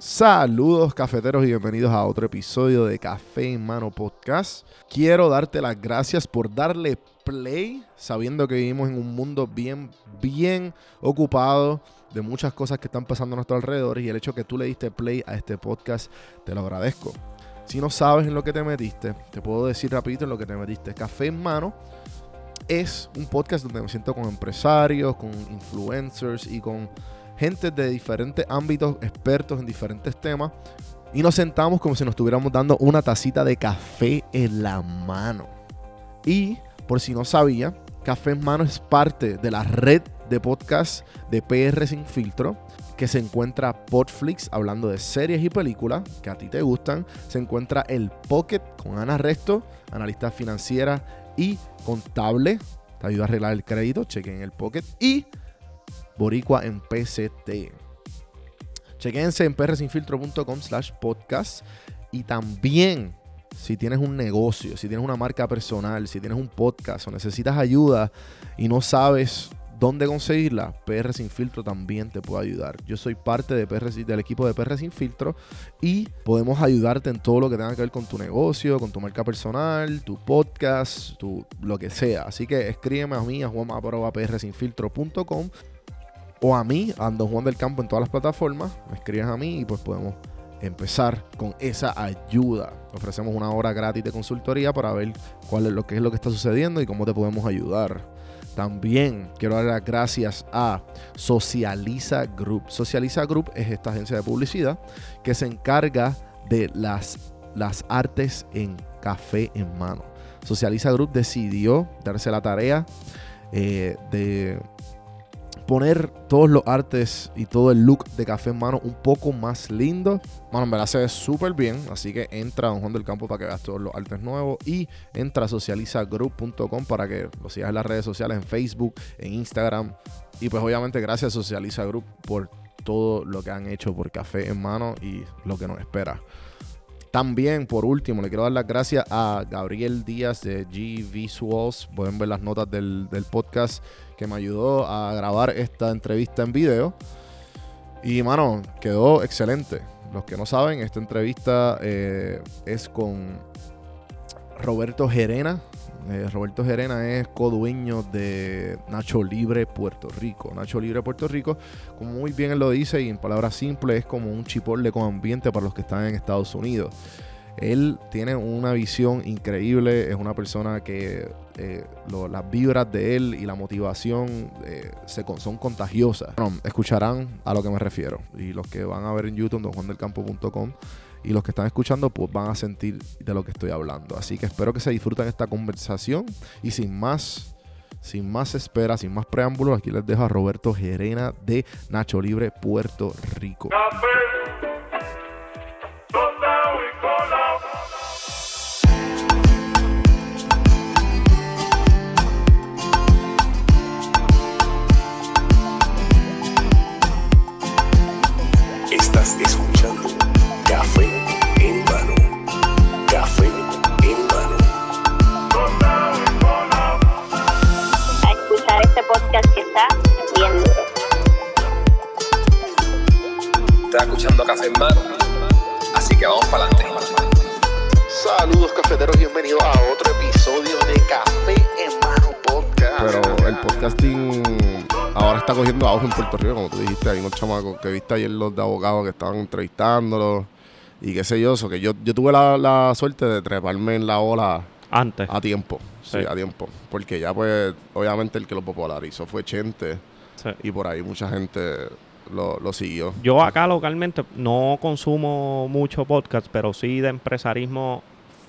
Saludos cafeteros y bienvenidos a otro episodio de Café en Mano Podcast. Quiero darte las gracias por darle play, sabiendo que vivimos en un mundo bien, bien ocupado de muchas cosas que están pasando a nuestro alrededor y el hecho que tú le diste play a este podcast, te lo agradezco. Si no sabes en lo que te metiste, te puedo decir rapidito en lo que te metiste. Café en Mano es un podcast donde me siento con empresarios, con influencers y con gente de diferentes ámbitos, expertos en diferentes temas, y nos sentamos como si nos estuviéramos dando una tacita de café en la mano. Y, por si no sabía, Café en Mano es parte de la red de podcast de PR Sin Filtro, que se encuentra Podflix hablando de series y películas que a ti te gustan. Se encuentra el Pocket con Ana Resto, analista financiera y contable. Te ayuda a arreglar el crédito, chequen el Pocket. Y Boricua en PCT. Chequense en prsinfiltro.com slash podcast. Y también, si tienes un negocio, si tienes una marca personal, si tienes un podcast o necesitas ayuda y no sabes dónde conseguirla, PR Sin Filtro también te puede ayudar. Yo soy parte de PR, del equipo de PR Sin Filtro y podemos ayudarte en todo lo que tenga que ver con tu negocio, con tu marca personal, tu podcast, tu, lo que sea. Así que escríbeme a mí, a juanmaprsinfiltro.com o a mí, Ando Juan del Campo en todas las plataformas. Me escribes a mí y pues podemos empezar con esa ayuda. Ofrecemos una hora gratis de consultoría para ver cuál es lo que es lo que está sucediendo y cómo te podemos ayudar. También quiero dar las gracias a Socializa Group. Socializa Group es esta agencia de publicidad que se encarga de las, las artes en café en mano. Socializa Group decidió darse la tarea eh, de poner todos los artes y todo el look de café en mano un poco más lindo. Mano, en verdad se ve súper bien. Así que entra a Don Juan del Campo para que veas todos los artes nuevos. Y entra a socializagroup.com para que lo sigas en las redes sociales, en Facebook, en Instagram. Y pues obviamente gracias a Socializa Group por todo lo que han hecho por café en mano y lo que nos espera. También, por último, le quiero dar las gracias a Gabriel Díaz de G Visuals. Pueden ver las notas del, del podcast que me ayudó a grabar esta entrevista en video. Y, mano, quedó excelente. Los que no saben, esta entrevista eh, es con Roberto Gerena. Eh, Roberto Gerena es codueño de Nacho Libre Puerto Rico. Nacho Libre Puerto Rico, como muy bien él lo dice y en palabras simples, es como un chipotle con ambiente para los que están en Estados Unidos. Él tiene una visión increíble, es una persona que eh, las vibras de él y la motivación eh, son contagiosas. escucharán a lo que me refiero. Y los que van a ver en YouTube, donjuandelcampo.com, y los que están escuchando, pues van a sentir de lo que estoy hablando. Así que espero que se disfruten esta conversación. Y sin más, sin más espera, sin más preámbulos, aquí les dejo a Roberto Gerena de Nacho Libre, Puerto Rico. escuchando Café en Mano. Así que vamos para adelante. Saludos cafeteros, bienvenidos a otro episodio de Café en Mano Podcast. Pero el podcasting ahora está cogiendo auge en Puerto Rico, como tú dijiste, hay unos chamacos que viste ayer los de abogados que estaban entrevistándolos y qué sé yo, eso que yo, yo tuve la, suerte de treparme en la ola antes a tiempo, sí. a tiempo, porque ya pues obviamente el que lo popularizó fue Chente y por ahí mucha gente lo, siguió. Yo acá localmente no consumo mucho podcast, pero sí de empresarismo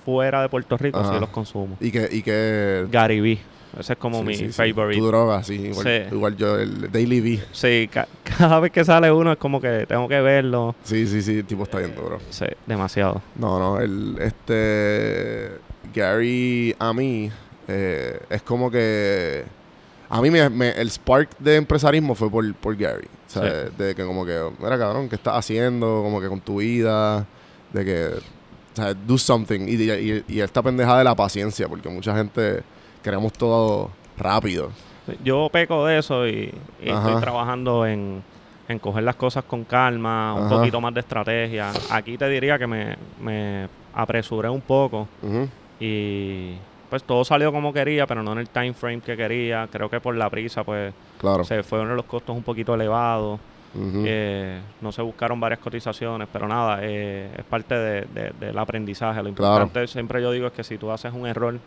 fuera de Puerto Rico sí los consumo. ¿Y que, y que... Gary Vee. Ese es como mi favorite. Tu droga, sí igual, yo, el Daily V. Sí, cada vez que sale uno es como que tengo que verlo. Sí, sí, sí, el tipo está yendo, bro. Sí, demasiado. No, no, el, este, Gary, a mí, eh, es como que a mí me, el spark de empresarismo fue por, por Gary. O sea, de, que como que, mira cabrón, ¿qué estás haciendo? Como que con tu vida. De que, o sea, do something. Y, y, esta pendeja de la paciencia, porque mucha gente queremos todo rápido. Yo peco de eso y, estoy trabajando en, en coger las cosas con calma, un Ajá. poquito más de estrategia. Aquí te diría que me, me apresuré un poco Ujú. y pues todo salió como quería, pero no en el time frame que quería. Creo que por la prisa pues Claro. se fueron los costos un poquito elevados. Eh, no se buscaron varias cotizaciones, pero nada, eh, es parte de- de- del aprendizaje. Lo Claro. importante siempre yo digo es que si tú haces un error,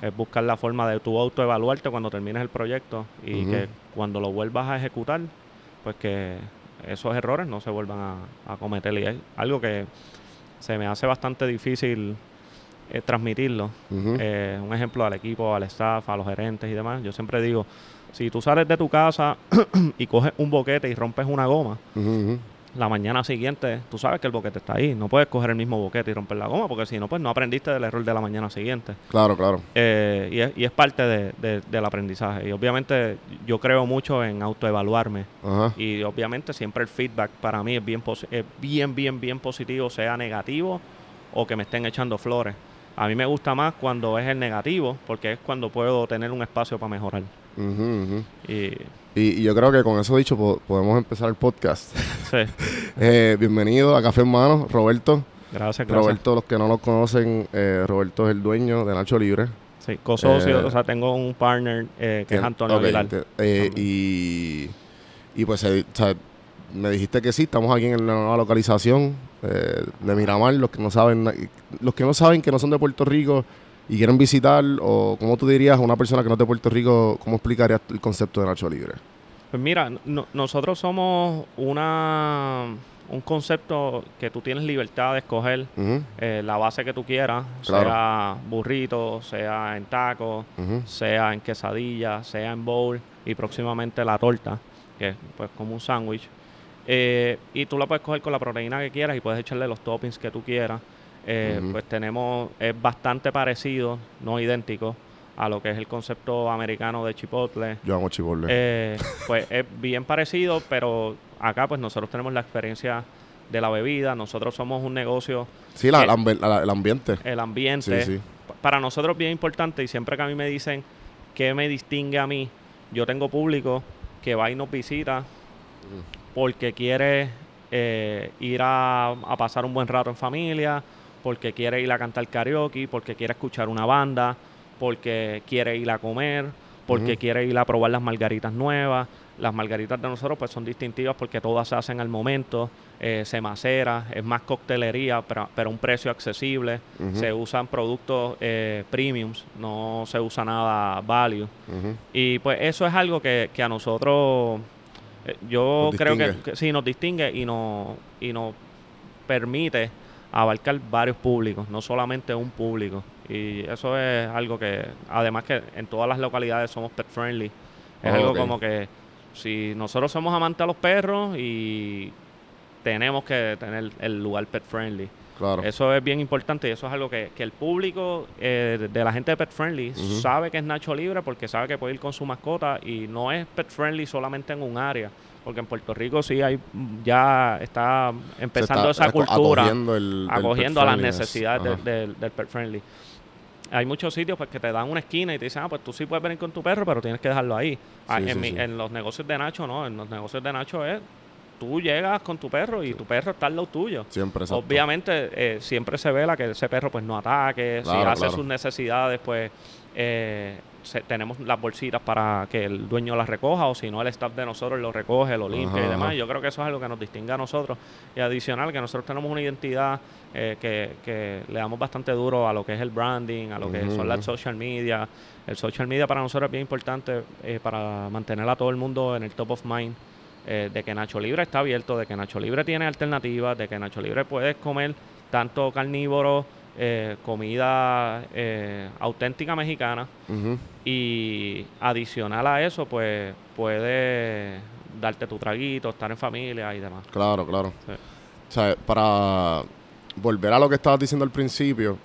es buscar la forma de tu autoevaluarte cuando termines el proyecto y que cuando lo vuelvas a ejecutar, pues que esos errores no se vuelvan a, a cometer. Y es algo que se me hace bastante difícil eh, transmitirlo. Eh, un ejemplo al equipo, al staff, a los gerentes y demás. Yo siempre digo, si tú sales de tu casa y coges un boquete y rompes una goma, la mañana siguiente, tú sabes que el boquete está ahí. No puedes coger el mismo boquete y romper la goma, porque si no, pues no aprendiste del error de la mañana siguiente. Claro, claro. Eh, y, es, y es parte de- de- del aprendizaje. Y obviamente yo creo mucho en autoevaluarme. Y obviamente siempre el feedback para mí es bien, es bien, bien, bien positivo, sea negativo o que me estén echando flores. A mí me gusta más cuando es el negativo, porque es cuando puedo tener un espacio para mejorar. Y Y, y yo creo que con eso dicho po- podemos empezar el podcast. sí, Eh, bienvenido a Café en Mano, Roberto. gracias, gracias. Roberto, los que no lo conocen, eh, Roberto es el dueño de Nacho Libre. Sí, co-socio, Eh, o sea, tengo un partner eh, que es Antonio ok, Aguilar. te- eh, y, y pues o sea, me dijiste que sí, estamos aquí en la nueva localización eh, de Miramar, los que no saben, los que no saben que no son de Puerto Rico y quieren visitar, o como tú dirías a una persona que no es de Puerto Rico, ¿cómo explicarías el concepto de Nacho Libre? Pues mira, no- nosotros somos una un concepto que tú tienes libertad de escoger eh, la base que tú quieras, Claro. sea burrito, sea en taco, ujú, sea en quesadilla, sea en bowl y próximamente la torta, que es pues como un sándwich. Eh, y tú la puedes coger con la proteína que quieras y puedes echarle los toppings que tú quieras. Eh. Pues tenemos, es bastante parecido, no idéntico, a lo que es el concepto americano de Chipotle. Yo amo chipotle. Eh, pues es bien parecido, pero acá pues nosotros tenemos la experiencia de la bebida, nosotros somos un negocio, sí, la- la ambi- la- el ambiente. el ambiente, Sí, sí. pa- para nosotros es bien importante y siempre que a mí me dicen qué me distingue a mí, yo tengo público que va y nos visita porque quiere eh, ir a, a pasar un buen rato en familia, porque quiere ir a cantar karaoke, porque quiere escuchar una banda, porque quiere ir a comer, porque Ujú. quiere ir a probar las margaritas nuevas. Las margaritas de nosotros pues son distintivas porque todas se hacen al momento, eh, se macera, es más coctelería, pero, pero a un precio accesible. Se usan productos eh, premiums, no se usa nada value. Y pues eso es algo que, que a nosotros, eh, yo Nos creo que, sí nos distingue y nos, y nos permite abarcar varios públicos, no solamente un público. Y eso es algo que, además que en todas las localidades somos pet friendly. Es Oh, algo como que si nosotros somos amantes a los perros y tenemos que tener el lugar pet friendly. Claro. Eso es bien importante y eso es algo que, que el público eh, de- la gente de Pet Friendly sabe que es Nacho Libre porque sabe que puede ir con su mascota y no es Pet Friendly solamente en un área. Porque en Puerto Rico sí hay ya está empezando está esa cultura, Acogiendo, el, acogiendo a las necesidades de- del- Pet Friendly. Hay muchos sitios pues, que te dan una esquina y te dicen, ah, pues tú sí puedes venir con tu perro, pero tienes que dejarlo ahí. Ah, Sí, en, mi- sí. en los negocios de Nacho no, en los negocios de Nacho es, tú llegas con tu perro y tu perro está al lado tuyo. Siempre, exacto. Obviamente eh, siempre se vela que ese perro pues no ataque, si hace claro. sus necesidades pues eh, se- tenemos las bolsitas para que el dueño las recoja o si no el staff de nosotros lo recoge, lo limpia Ajá, y demás. ajá. Yo creo que eso es algo que nos distingue a nosotros y adicional que nosotros tenemos una identidad eh, que, que le damos bastante duro a lo que es el branding, a lo que son las social media. El social media para nosotros es bien importante eh, para mantener a todo el mundo en el top of mind eh, de que Nacho Libre está abierto, de que Nacho Libre tiene alternativas, de que Nacho Libre puedes comer tanto carnívoro, eh, comida eh, auténtica mexicana y adicional a eso, pues puedes darte tu traguito, estar en familia y demás. Claro, claro. Sí. O sea, para volver a lo que estabas diciendo al principio,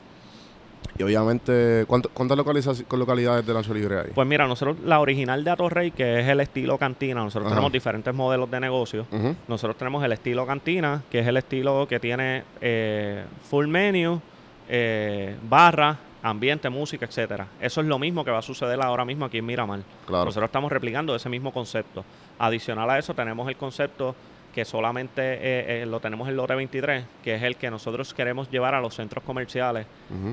y obviamente, ¿cuánto- ¿cuántas localidades de Nacho Libre hay? Pues mira, nosotros la original de Atorrey, que es el estilo cantina, nosotros Ajá. tenemos diferentes modelos de negocio. Nosotros tenemos el estilo cantina, que es el estilo que tiene eh, full menu, eh, barra, ambiente, música, etcétera. Eso es lo mismo que va a suceder ahora mismo aquí en Miramar. Claro. Nosotros estamos replicando ese mismo concepto. Adicional a eso tenemos el concepto que solamente eh, eh, lo tenemos en lote 23, que es el que nosotros queremos llevar a los centros comerciales.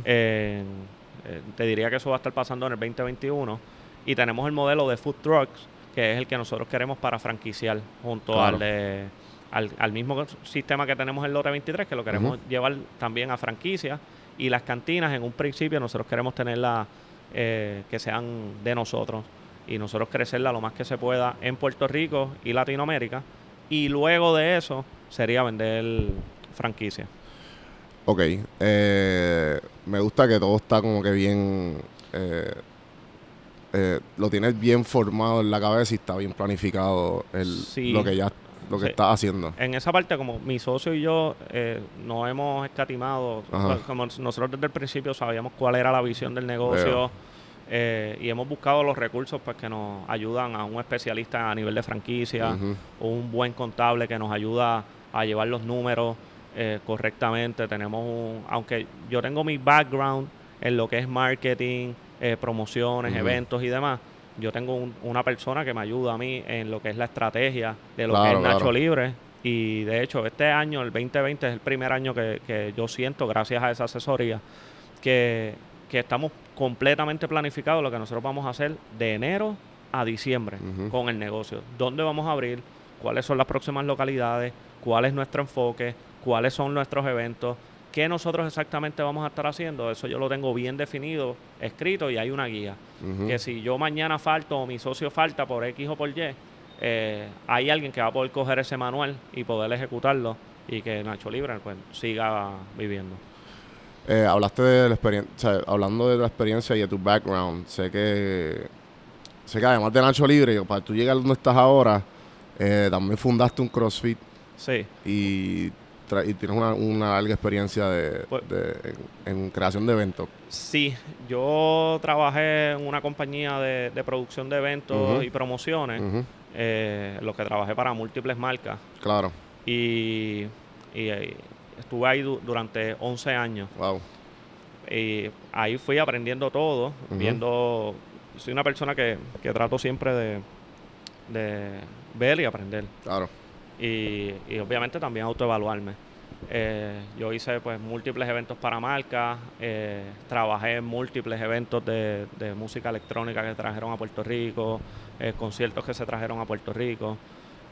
En- eh, te diría que eso va a estar pasando en el 2021. Y tenemos el modelo de food trucks, que es el que nosotros queremos para franquiciar, junto Claro. al, de- al, al mismo sistema que tenemos en lote 23, que lo queremos llevar también a franquicia. Y las cantinas, en un principio, nosotros queremos tenerlas eh, que sean de nosotros y nosotros crecerla lo más que se pueda en Puerto Rico y Latinoamérica. Y luego de eso sería vender franquicia. Ok. eh, me gusta que todo está como que bien. eh, eh, lo tienes bien formado en la cabeza y está bien planificado el, Sí. lo que ya lo que Sí. estás haciendo. En esa parte, como mi socio y yo eh, no hemos escatimado, Ajá. como nosotros desde el principio sabíamos cuál era la visión del negocio Veo. Eh, y hemos buscado los recursos pues, que nos ayudan a un especialista a nivel de franquicia, Ujú. un buen contable que nos ayuda a llevar los números eh, correctamente. Tenemos un, aunque yo tengo mi background en lo que es marketing, eh, promociones, eventos y demás, yo tengo un- una persona que me ayuda a mí en lo que es la estrategia de lo que es Nacho claro. Libre. Y de hecho, este año, el 2020, es el primer año que, que yo siento, gracias a esa asesoría, que, que estamos completamente planificados lo que nosotros vamos a hacer de enero a diciembre con el negocio. ¿Dónde vamos a abrir? ¿Cuáles son las próximas localidades? ¿Cuál es nuestro enfoque? ¿Cuáles son nuestros eventos? ¿Qué nosotros exactamente vamos a estar haciendo? Eso yo lo tengo bien definido, escrito y hay una guía. Que si yo mañana falto o mi socio falta por X o por Y, eh, hay alguien que va a poder coger ese manual y poder ejecutarlo y que Nacho Libre pues, siga viviendo. Eh, hablaste de la experiencia, hablando de la experiencia y de tu background, sé que sé que además de Nacho Libre, para tú llegar donde estás ahora, eh, también fundaste un CrossFit. Sí, y, tra- y tienes una, una larga experiencia de, Pues- de- en, en creación de eventos. Sí, yo trabajé en una compañía de, de producción de eventos y promociones, eh, lo que trabajé para múltiples marcas. Claro, y, y, eh, estuve ahí du- durante 11 años wow. y ahí fui aprendiendo todo, viendo, soy una persona que, que trato siempre de, de ver y aprender Claro. y, y obviamente también autoevaluarme. Eh, yo hice pues múltiples eventos para marcas, eh, trabajé en múltiples eventos de, de música electrónica que trajeron a Puerto Rico, eh, conciertos que se trajeron a Puerto Rico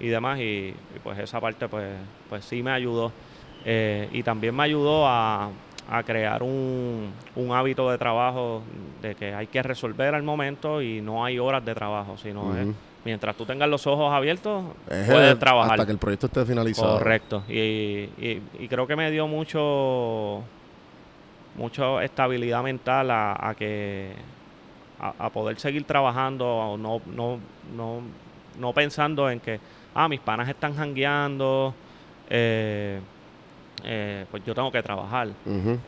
y demás y, y, pues esa parte pues, pues sí me ayudó Eh, y también me ayudó a, a crear un, un hábito de trabajo de que hay que resolver al momento y no hay horas de trabajo, sino es mientras tú tengas los ojos abiertos Es puedes el- trabajar. Hasta que el proyecto esté finalizado. Correcto. Y, y- y creo que me dio mucho mucha estabilidad mental a, a que a, a poder seguir trabajando, no, no, no, no pensando en que ah, mis panas están jangueando, eh, eh, pues yo tengo que trabajar,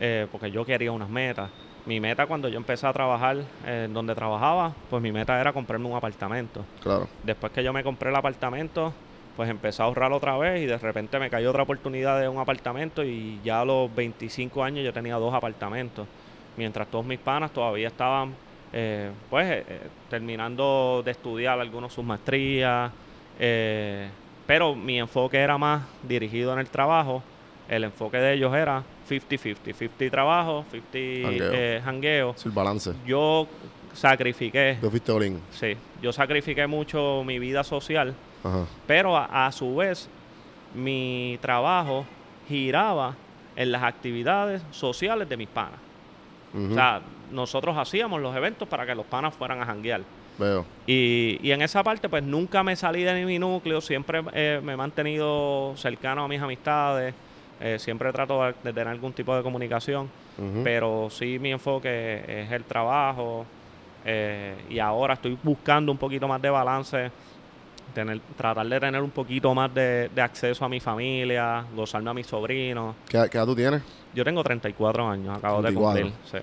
eh, porque yo quería unas metas. Mi meta cuando yo empecé a trabajar en donde trabajaba, pues mi meta era comprarme un apartamento. Claro. Después que yo me compré el apartamento, pues empecé a ahorrar otra vez y de repente me cayó otra oportunidad de un apartamento y ya a los 25 años yo tenía dos apartamentos. Mientras todos mis panas todavía estaban, eh, pues, eh, eh, terminando de estudiar algunos sus maestrías. eh, pero mi enfoque era más dirigido en el trabajo. El enfoque de ellos era 50-50. 50 trabajo, 50 Jangueo. eh, jangueo. El balance. Yo sacrifiqué Tú fuiste. Sí, yo sacrifiqué mucho mi vida social, Ajá. pero a, a su vez mi trabajo giraba en las actividades sociales de mis panas. O sea, nosotros hacíamos los eventos para que los panas fueran a janguear. Veo. Y, y en esa parte, pues nunca me salí de mi núcleo, siempre eh, me he mantenido cercano a mis amistades, eh, siempre trato de, tener algún tipo de comunicación, pero sí mi enfoque es el trabajo eh, y ahora estoy buscando un poquito más de balance, tener, tratar de tener un poquito más de, de acceso a mi familia, gozarme a mis sobrinos. ¿Qué, qué edad tú tienes? Yo tengo 34 años, acabo 34. de cumplir. sí.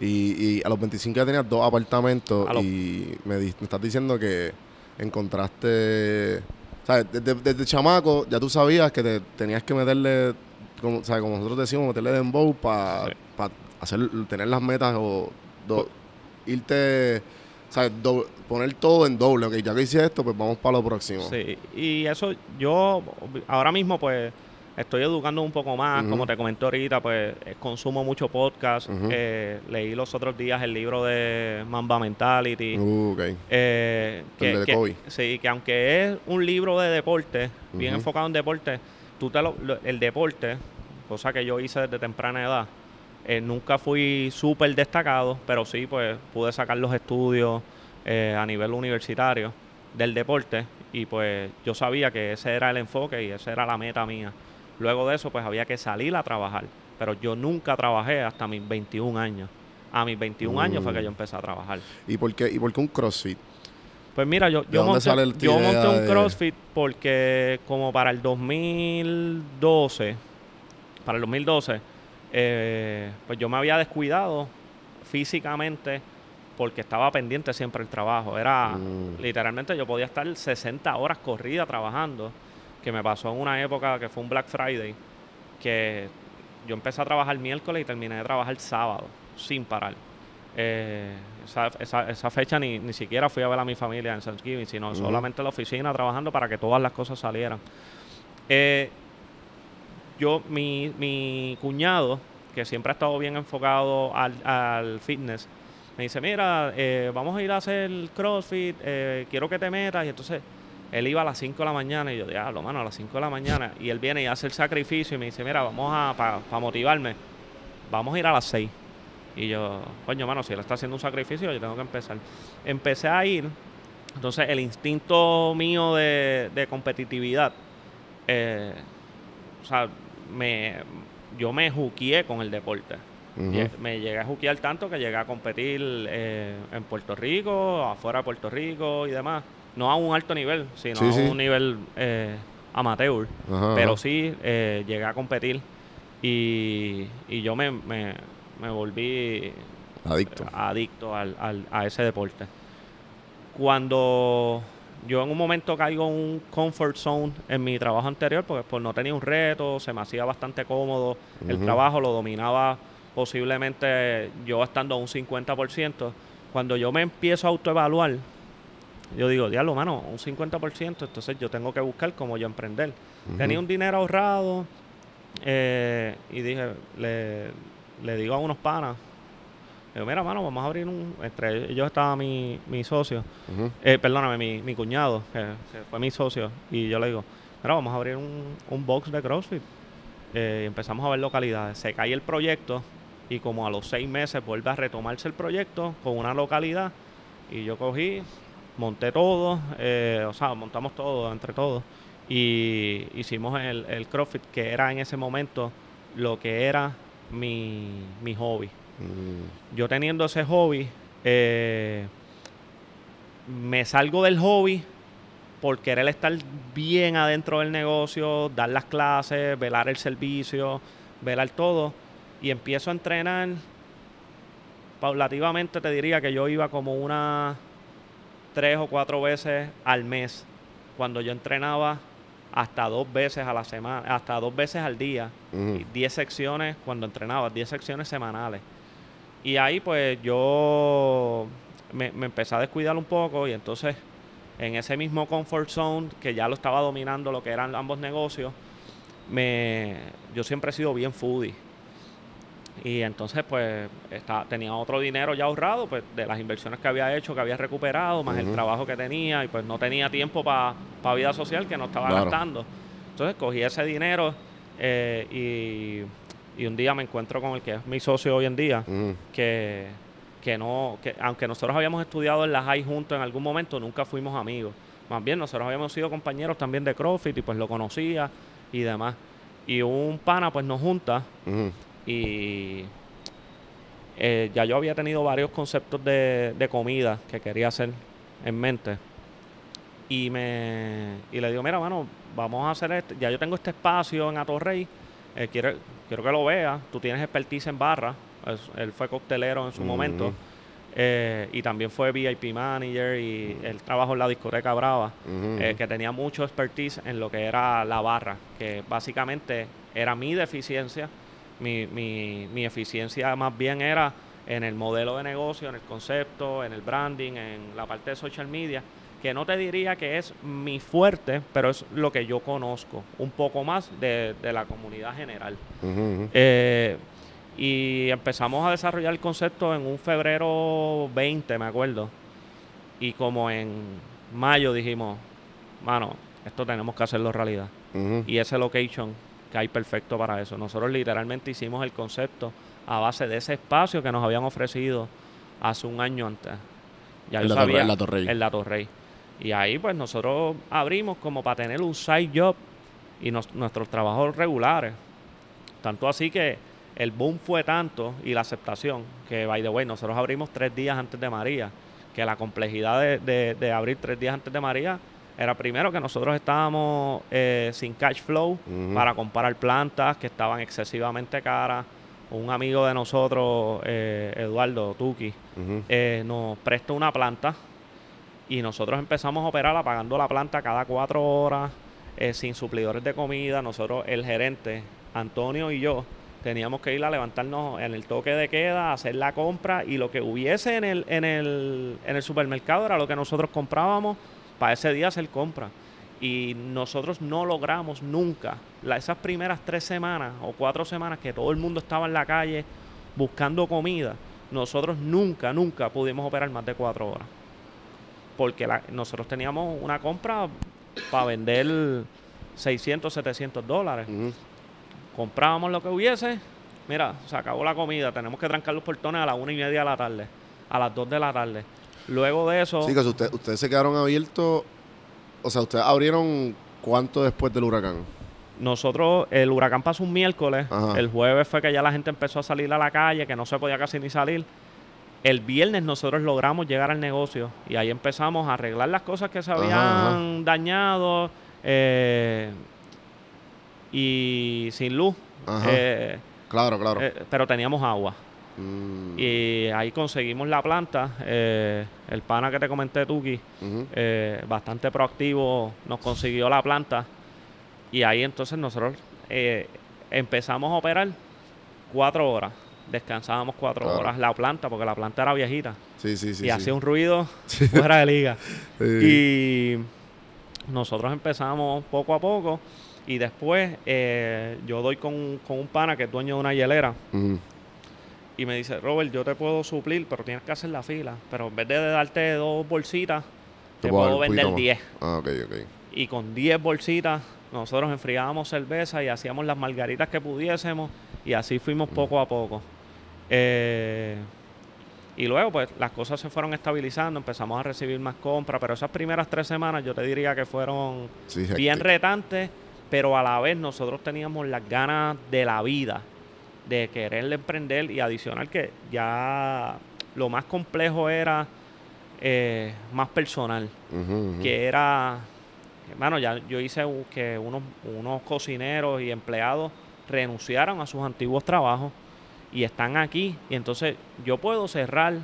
Y, y a los 25 ya tenías dos apartamentos los- y me, di- me estás diciendo que encontraste... ¿Sabes? Desde, desde chamaco ya tú sabías que te tenías que meterle, como, ¿sabes? como nosotros decimos, meterle dembow para Sí. hacer tener las metas o do- irte O sea, do- poner todo en doble. Ok, ya que hice esto, pues vamos para lo próximo. Sí, y eso yo ahora mismo pues estoy educando un poco más, como te comenté ahorita, pues eh, consumo mucho podcast, eh, leí los otros días el libro de Mamba Mentality, Uh, eh, que, El de que- sí, que aunque es un libro de deporte, bien enfocado en deporte, tú te lo- lo- el deporte, cosa que yo hice desde temprana edad, eh, nunca fui súper destacado, pero sí pues pude sacar los estudios eh, a nivel universitario del deporte y pues yo sabía que ese era el enfoque y esa era la meta mía. Luego de eso pues había que salir a trabajar, pero yo nunca trabajé hasta mis 21 años. A mis 21 años fue que Mm. yo empecé a trabajar. ¿Y por qué, y por qué un CrossFit? Pues mira, yo, ¿De yo monté, yo un de- CrossFit porque como para el 2012, para el 2012, eh, pues yo me había descuidado físicamente porque estaba pendiente siempre el trabajo. Era, Mm. literalmente yo podía estar 60 horas corridas trabajando, que me pasó en una época que fue un Black Friday, que yo empecé a trabajar miércoles y terminé de trabajar sábado, sin parar. Eh, esa, esa- esa fecha ni, ni siquiera fui a ver a mi familia en Thanksgiving, sino solamente en la oficina trabajando para que todas las cosas salieran. Eh, yo, mi, mi cuñado, que siempre ha estado bien enfocado al, al fitness, me dice, mira, eh, vamos a ir a hacer CrossFit, eh, quiero que te metas. Y entonces él iba a las 5 de la mañana y yo, diablo, mano, a las 5 de la mañana. Y él viene y hace el sacrificio y me dice, mira, vamos a, para motivarme, vamos a ir a las 6. Y yo, coño, mano, si él está haciendo un sacrificio, yo tengo que empezar. Empecé a ir, entonces el instinto mío de, de competitividad, eh, o sea, me, yo me juqueé con el deporte. Me llegué a juquear tanto que llegué a competir eh, en Puerto Rico, afuera de Puerto Rico y demás. No a un alto nivel, sino Sí, a sí. un nivel eh, amateur. Ajá, Pero ajá. sí llegué a competir y, y yo me, me, me volví Adicto. adicto al, al- a ese deporte. Cuando yo en un momento caigo en un comfort zone en mi trabajo anterior, porque pues no tenía un reto, se me hacía bastante cómodo el trabajo, lo dominaba posiblemente yo estando a un 50%. Cuando yo me empiezo a autoevaluar, yo digo, diablo, mano, un 50%, entonces yo tengo que buscar cómo yo emprender. Tenía un dinero ahorrado eh, y dije, le, le digo a unos panas, digo, mira, mano, vamos a abrir un... Entre ellos estaba mi, mi socio, eh, perdóname, mi, mi cuñado, que, que fue mi socio, y yo le digo, mira, vamos a abrir un, un box de CrossFit. Eh, y empezamos a ver localidades. Se cae el proyecto y como a los seis meses vuelve a retomarse el proyecto con una localidad. Y yo cogí, monté todo, eh, o sea, montamos todo entre todos. Y hicimos el, el CrossFit que era en ese momento lo que era mi, mi hobby Mm. yo teniendo ese hobby, eh, me salgo del hobby por querer estar bien adentro del negocio, dar las clases, velar el servicio, velar todo, y empiezo a entrenar. Paulativamente te diría que yo iba como unas tres o cuatro veces al mes, cuando yo entrenaba hasta dos veces a la semana, hasta dos veces al día. Ujú. Y 10 secciones cuando entrenaba, 10 secciones semanales. Y ahí pues yo me, me empecé a descuidar un poco y entonces en ese mismo comfort zone que ya lo estaba dominando lo que eran ambos negocios, me, yo siempre he sido bien foodie. Y entonces pues tenía otro dinero ya ahorrado pues de las inversiones que había hecho, que había recuperado, más el trabajo que tenía y pues no tenía tiempo para vida social que no estaba Claro. gastando. Entonces cogí ese dinero eh, y, y un día me encuentro con el que es mi socio hoy en día, que, que no, que aunque nosotros habíamos estudiado en la high juntos en algún momento, nunca fuimos amigos. Más bien nosotros habíamos sido compañeros también de CrossFit y pues lo conocía y demás. Y un pana pues nos junta. Y eh, ya yo había tenido varios conceptos de, de comida que quería hacer en mente. Y me y le digo, mira, mano, vamos a hacer este. Ya yo tengo este espacio en Atorrey. eh, quiero, quiero que lo veas. Tú tienes expertise en barra. Es- él fue coctelero en su Ujú. momento. eh, y también fue VIP manager y él trabajó en la discoteca Brava eh, que tenía mucho expertise en lo que era la barra, que básicamente era mi deficiencia. Mi, mi, mi eficiencia más bien era en el modelo de negocio, en el concepto, en el branding, en la parte de social media, que no te diría que es mi fuerte, pero es lo que yo conozco, un poco más de, de la comunidad general. Eh, y empezamos a desarrollar el concepto en un febrero 20, me acuerdo. Y como en mayo dijimos, mano, esto tenemos que hacerlo realidad. Y ese location que hay perfecto para eso. Nosotros literalmente hicimos el concepto a base de ese espacio que nos habían ofrecido hace un año antes. Ya En yo la sabía, en la Torrey. En la Torrey. Y ahí pues nosotros abrimos como para tener un side job y nos- nuestros trabajos regulares. Tanto así que el boom fue tanto y la aceptación que, by the way, nosotros abrimos tres días antes de María. Que la complejidad de, de- de abrir tres días antes de María era primero que nosotros estábamos eh, sin cash flow para comprar plantas que estaban excesivamente caras. Un amigo de nosotros, eh, Eduardo Tuki, eh, nos presta una planta y nosotros empezamos a operar apagando la planta cada cuatro horas, sin suplidores de comida. Nosotros, el gerente, Antonio y yo, teníamos que ir a levantarnos en el toque de queda, hacer la compra y lo que hubiese en el, en el, en el supermercado era lo que nosotros comprábamos para ese día hacer compra. Y nosotros no logramos nunca, la- esas primeras tres semanas o cuatro semanas que todo el mundo estaba en la calle buscando comida, nosotros nunca, nunca pudimos operar más de cuatro horas. Porque la- nosotros teníamos una compra para vender 600, 700 dólares. Comprábamos lo que hubiese. Mira, se acabó la comida. Tenemos que trancar los portones a las una y media de la tarde. A las 2 de la tarde. Luego de eso, Sí, que usted- ustedes se quedaron abiertos. O sea, ustedes abrieron cuánto después del huracán. nosotros, el huracán pasó un miércoles. Ajá. El jueves fue que ya la gente empezó a salir a la calle, que no se podía casi ni salir. El viernes nosotros logramos llegar al negocio y ahí empezamos a arreglar las cosas que se habían ajá. dañado eh, y sin luz. Ajá. Eh, Claro, claro. eh, pero teníamos agua. Mm, Y ahí conseguimos la planta. eh, el pana que te comenté, Tuki, eh, bastante proactivo, nos consiguió la planta. Y ahí entonces nosotros eh, empezamos a operar cuatro horas. Descansábamos cuatro Claro. horas la planta, porque la planta era viejita. Sí, sí, sí. y sí. hacía un ruido fuera de liga. Sí. Y nosotros empezamos poco a poco. Y después yo doy con, con un pana que es dueño de una hielera. Ujú. Y me dice, Robert, yo te puedo suplir, pero tienes que hacer la fila. Pero en vez de darte dos bolsitas, te puedo vender poquito más. 10. Ah, ok, ok. Y con 10 bolsitas, nosotros enfriábamos cerveza y hacíamos las margaritas que pudiésemos. Y así fuimos poco a poco. Eh, y luego, pues, las cosas se fueron estabilizando, empezamos a recibir más compras. Pero esas primeras tres semanas yo te diría que fueron Sí, bien retantes, pero a la vez nosotros teníamos las ganas de la vida, de querer emprender y adicional que ya lo más complejo era eh, más personal, que era, hermano, ya yo hice que unos, unos cocineros y empleados renunciaron a sus antiguos trabajos y están aquí y entonces yo puedo cerrar,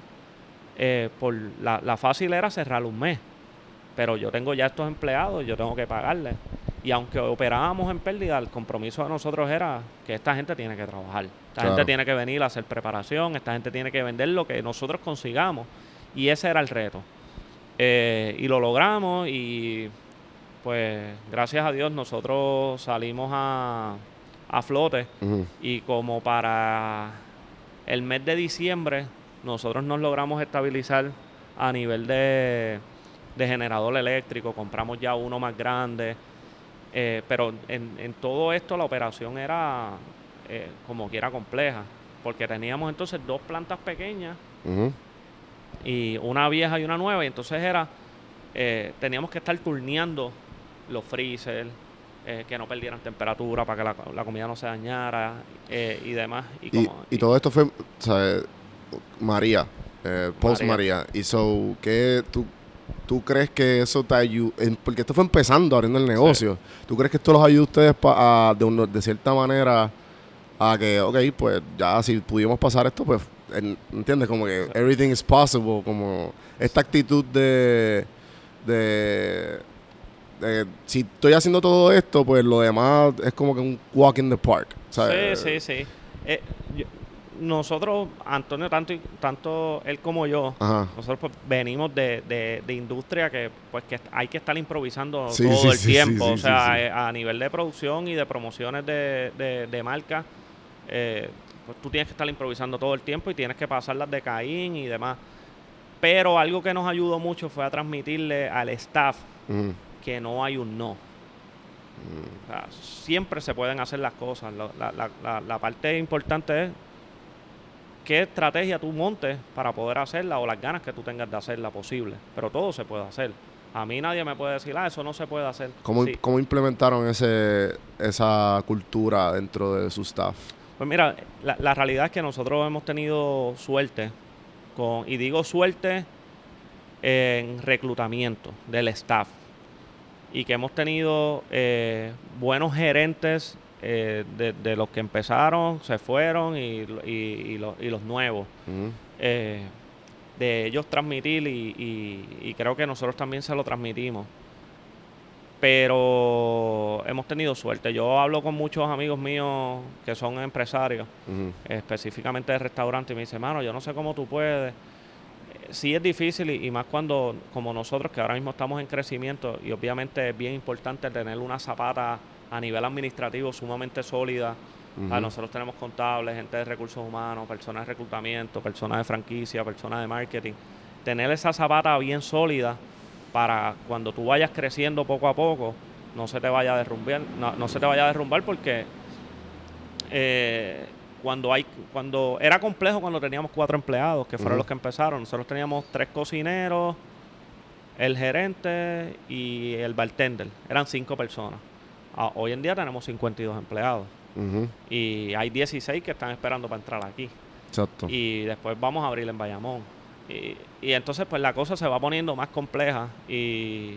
eh, por la, la fácil era cerrar un mes, pero yo tengo ya estos empleados, yo tengo que pagarles. Y aunque operábamos en pérdida, el compromiso de nosotros era que esta gente tiene que trabajar. Esta Claro. gente tiene que venir a hacer preparación, esta gente tiene que vender lo que nosotros consigamos. Y ese era el reto. Eh, y lo logramos y pues gracias a Dios nosotros salimos a, a flote y como para el mes de diciembre nosotros nos logramos estabilizar a nivel de, de generador eléctrico, compramos ya uno más grande, eh, pero en, en todo esto la operación era eh, como quiera compleja, porque teníamos entonces dos plantas pequeñas y una vieja y una nueva, y entonces era, eh, teníamos que estar turneando los freezer, eh, que no perdieran temperatura para que la, la comida no se dañara eh, y demás. Y, Y, como- y todo esto fue, ¿sabes? María, eh, post María. María. Y so, ¿qué tú, tú crees que eso te ayuda? Porque esto fue empezando abriendo el negocio. ¿Tú crees que esto los ayuda a ustedes pa- a, de, un- de cierta manera a que, ok, pues ya si pudimos pasar esto, pues, en- ¿entiendes? Como que everything is possible, como esta actitud de, de, de si estoy haciendo todo esto, pues lo demás es como que un walk in the park. ¿sabes? Sí, sí, sí. Eh, yo- nosotros, Antonio, tanto, tanto él como yo, Ajá. nosotros pues, venimos de, de- de industria que pues que hay que estar improvisando Sí, todo sí, el sí, tiempo. o sea, eh, a nivel de producción y de promociones de, de, de marca, eh, pues tú tienes que estar improvisando todo el tiempo y tienes que pasar las de Caín y demás. Pero algo que nos ayudó mucho fue a transmitirle al staff que no hay un no. O sea, siempre se pueden hacer las cosas. La, la- la- la parte importante es qué estrategia tú montes para poder hacerla o las ganas que tú tengas de hacerla posible. Pero todo se puede hacer. A mí nadie me puede decir, ah, eso no se puede hacer. ¿Cómo, Sí. cómo implementaron ese, esa cultura dentro de su staff? Pues mira, la, la realidad es que nosotros hemos tenido suerte, con, y digo suerte en reclutamiento del staff, y que hemos tenido eh, buenos gerentes eh, de, de los que empezaron, se fueron, y, y- y los- y los nuevos. Eh, de ellos transmitir y, creo que nosotros también se lo transmitimos. Pero hemos tenido suerte. Yo hablo con muchos amigos míos que son empresarios, específicamente de restaurantes, y me dicen, mano, yo no sé cómo tú puedes. Sí es difícil y, y más cuando, como nosotros, que ahora mismo estamos en crecimiento y obviamente es bien importante tener una zapata a nivel administrativo sumamente sólida. Nosotros tenemos contables, gente de recursos humanos, personas de reclutamiento, personas de franquicia, personas de marketing. Tener esa zapata bien sólida para cuando tú vayas creciendo poco a poco, no se te vaya a derrumbar, no, no se te vaya a derrumbar porque eh, cuando hay, cuando era complejo cuando teníamos cuatro empleados, que fueron los que empezaron. Nosotros teníamos tres cocineros, el gerente y el bartender. Eran cinco personas. Ah, hoy en día tenemos 52 empleados Ujú. y hay 16 que están esperando para entrar aquí. Exacto. Y después vamos a abrir en Bayamón. Y, y entonces pues la cosa se va poniendo más compleja y,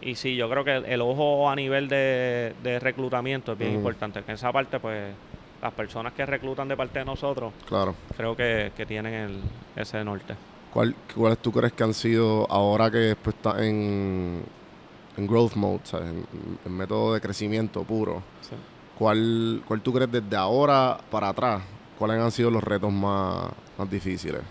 y sí, yo creo que el, el ojo a nivel de, de reclutamiento es bien importante. Que en esa parte pues las personas que reclutan de parte de nosotros Claro. creo que, que tienen el, ese norte. ¿Cuál, ¿Cuáles tú crees que han sido, ahora que después está en, en growth mode, ¿sabes? En, en método de crecimiento puro, ¿cuál, ¿cuál tú crees desde ahora para atrás? ¿Cuáles han sido los retos más, más difíciles?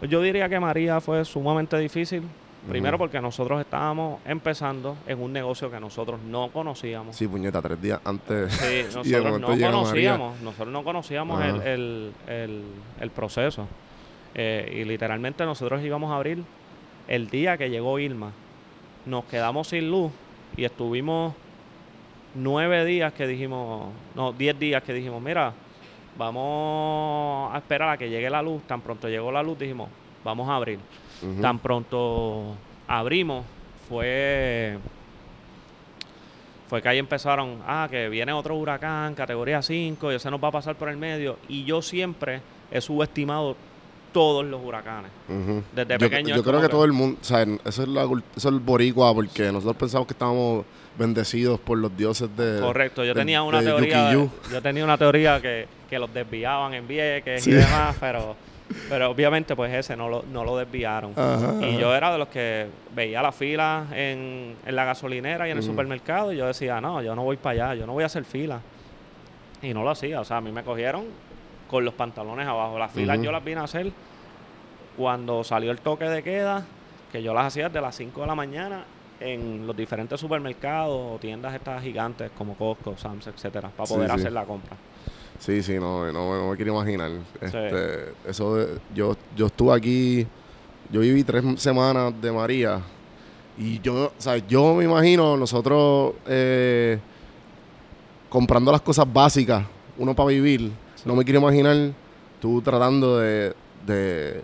Pues yo diría que María fue sumamente difícil. Primero porque nosotros estábamos empezando en un negocio que nosotros no conocíamos. Sí, puñeta, tres días antes. Sí, nosotros no María. conocíamos, nosotros no conocíamos el- el- el proceso. Eh, y literalmente nosotros íbamos a abrir el día que llegó Irma. Nos quedamos sin luz y estuvimos nueve días que dijimos, no, diez días que dijimos, mira, vamos a esperar a que llegue la luz. Tan pronto llegó la luz, dijimos, vamos a abrir. Tan pronto abrimos, fue fue que ahí empezaron, ah, que viene otro huracán, categoría 5, y ese nos va a pasar por el medio. Y yo siempre he subestimado todos los huracanes. Desde pequeño yo creo que que- todo el mundo, o sea, eso es, la, eso es el boricua, porque nosotros pensamos que estábamos bendecidos por los dioses de... Correcto, yo de- tenía una teoría, Yuki-Yu. yo tenía una teoría que, que los desviaban en Vieques Sí. y demás, pero, pero obviamente pues ese no lo, no lo desviaron. Ajá, Y ajá. yo era de los que veía la fila en, en la gasolinera y en el supermercado y yo decía, no, yo no voy para allá, yo no voy a hacer fila. Y no lo hacía, o sea, a mí me cogieron con los pantalones abajo. Las filas yo las vine a hacer cuando salió el toque de queda, que yo las hacía desde las 5 de la mañana en los diferentes supermercados o tiendas estas gigantes como Costco, Sam's, etcétera, para poder sí. hacer la compra. Sí, sí, no, no, no me quiero imaginar. Este, eso de- yo, yo estuve aquí, yo viví tres semanas de María y yo, o sea, yo me imagino nosotros eh, comprando las cosas básicas, uno para vivir, no me quiero imaginar tú tratando de, de,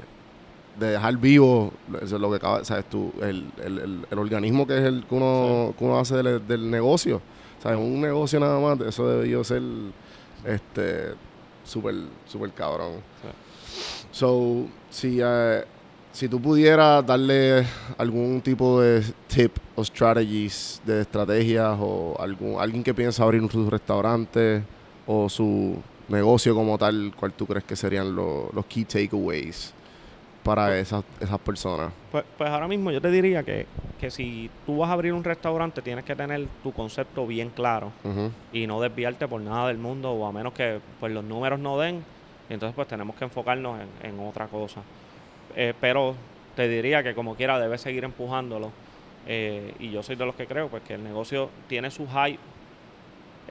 de dejar vivo eso es lo que acaba, sabes tú, el, el, el, el organismo que es el que uno, que uno hace del, del negocio. ¿Sabes? Un negocio nada más, eso debió ser este súper súper cabrón. So, si eh, si tú pudieras darle algún tipo de tip o strategies de estrategias o algún alguien que piensa abrir su restaurante o su negocio como tal, ¿cuál tú crees que serían lo- los key takeaways para esas esas personas? Pues, pues ahora mismo yo te diría que, que si tú vas a abrir un restaurante tienes que tener tu concepto bien claro y no desviarte por nada del mundo o a menos que pues los números no den, Y entonces pues tenemos que enfocarnos en, en otra cosa. Eh, pero te diría que como quiera debes seguir empujándolo. Eh, y yo soy de los que creo pues que el negocio tiene su hype,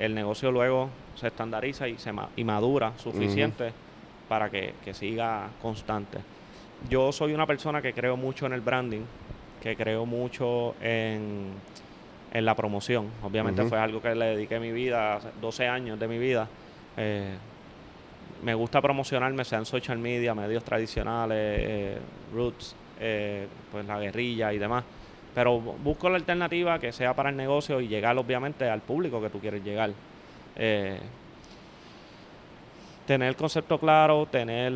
el negocio luego se estandariza y se ma- y madura suficiente para que, que siga constante. Yo soy una persona que creo mucho en el branding, que creo mucho en, en la promoción. Obviamente fue algo que le dediqué mi vida, hace 12 años de mi vida. Eh, me gusta promocionarme, sea en social media, medios tradicionales, eh, roots, eh, pues la guerrilla y demás. Pero bu- busco la alternativa que sea para el negocio y llegar obviamente al público que tú quieres llegar. Eh, tener el concepto claro, tener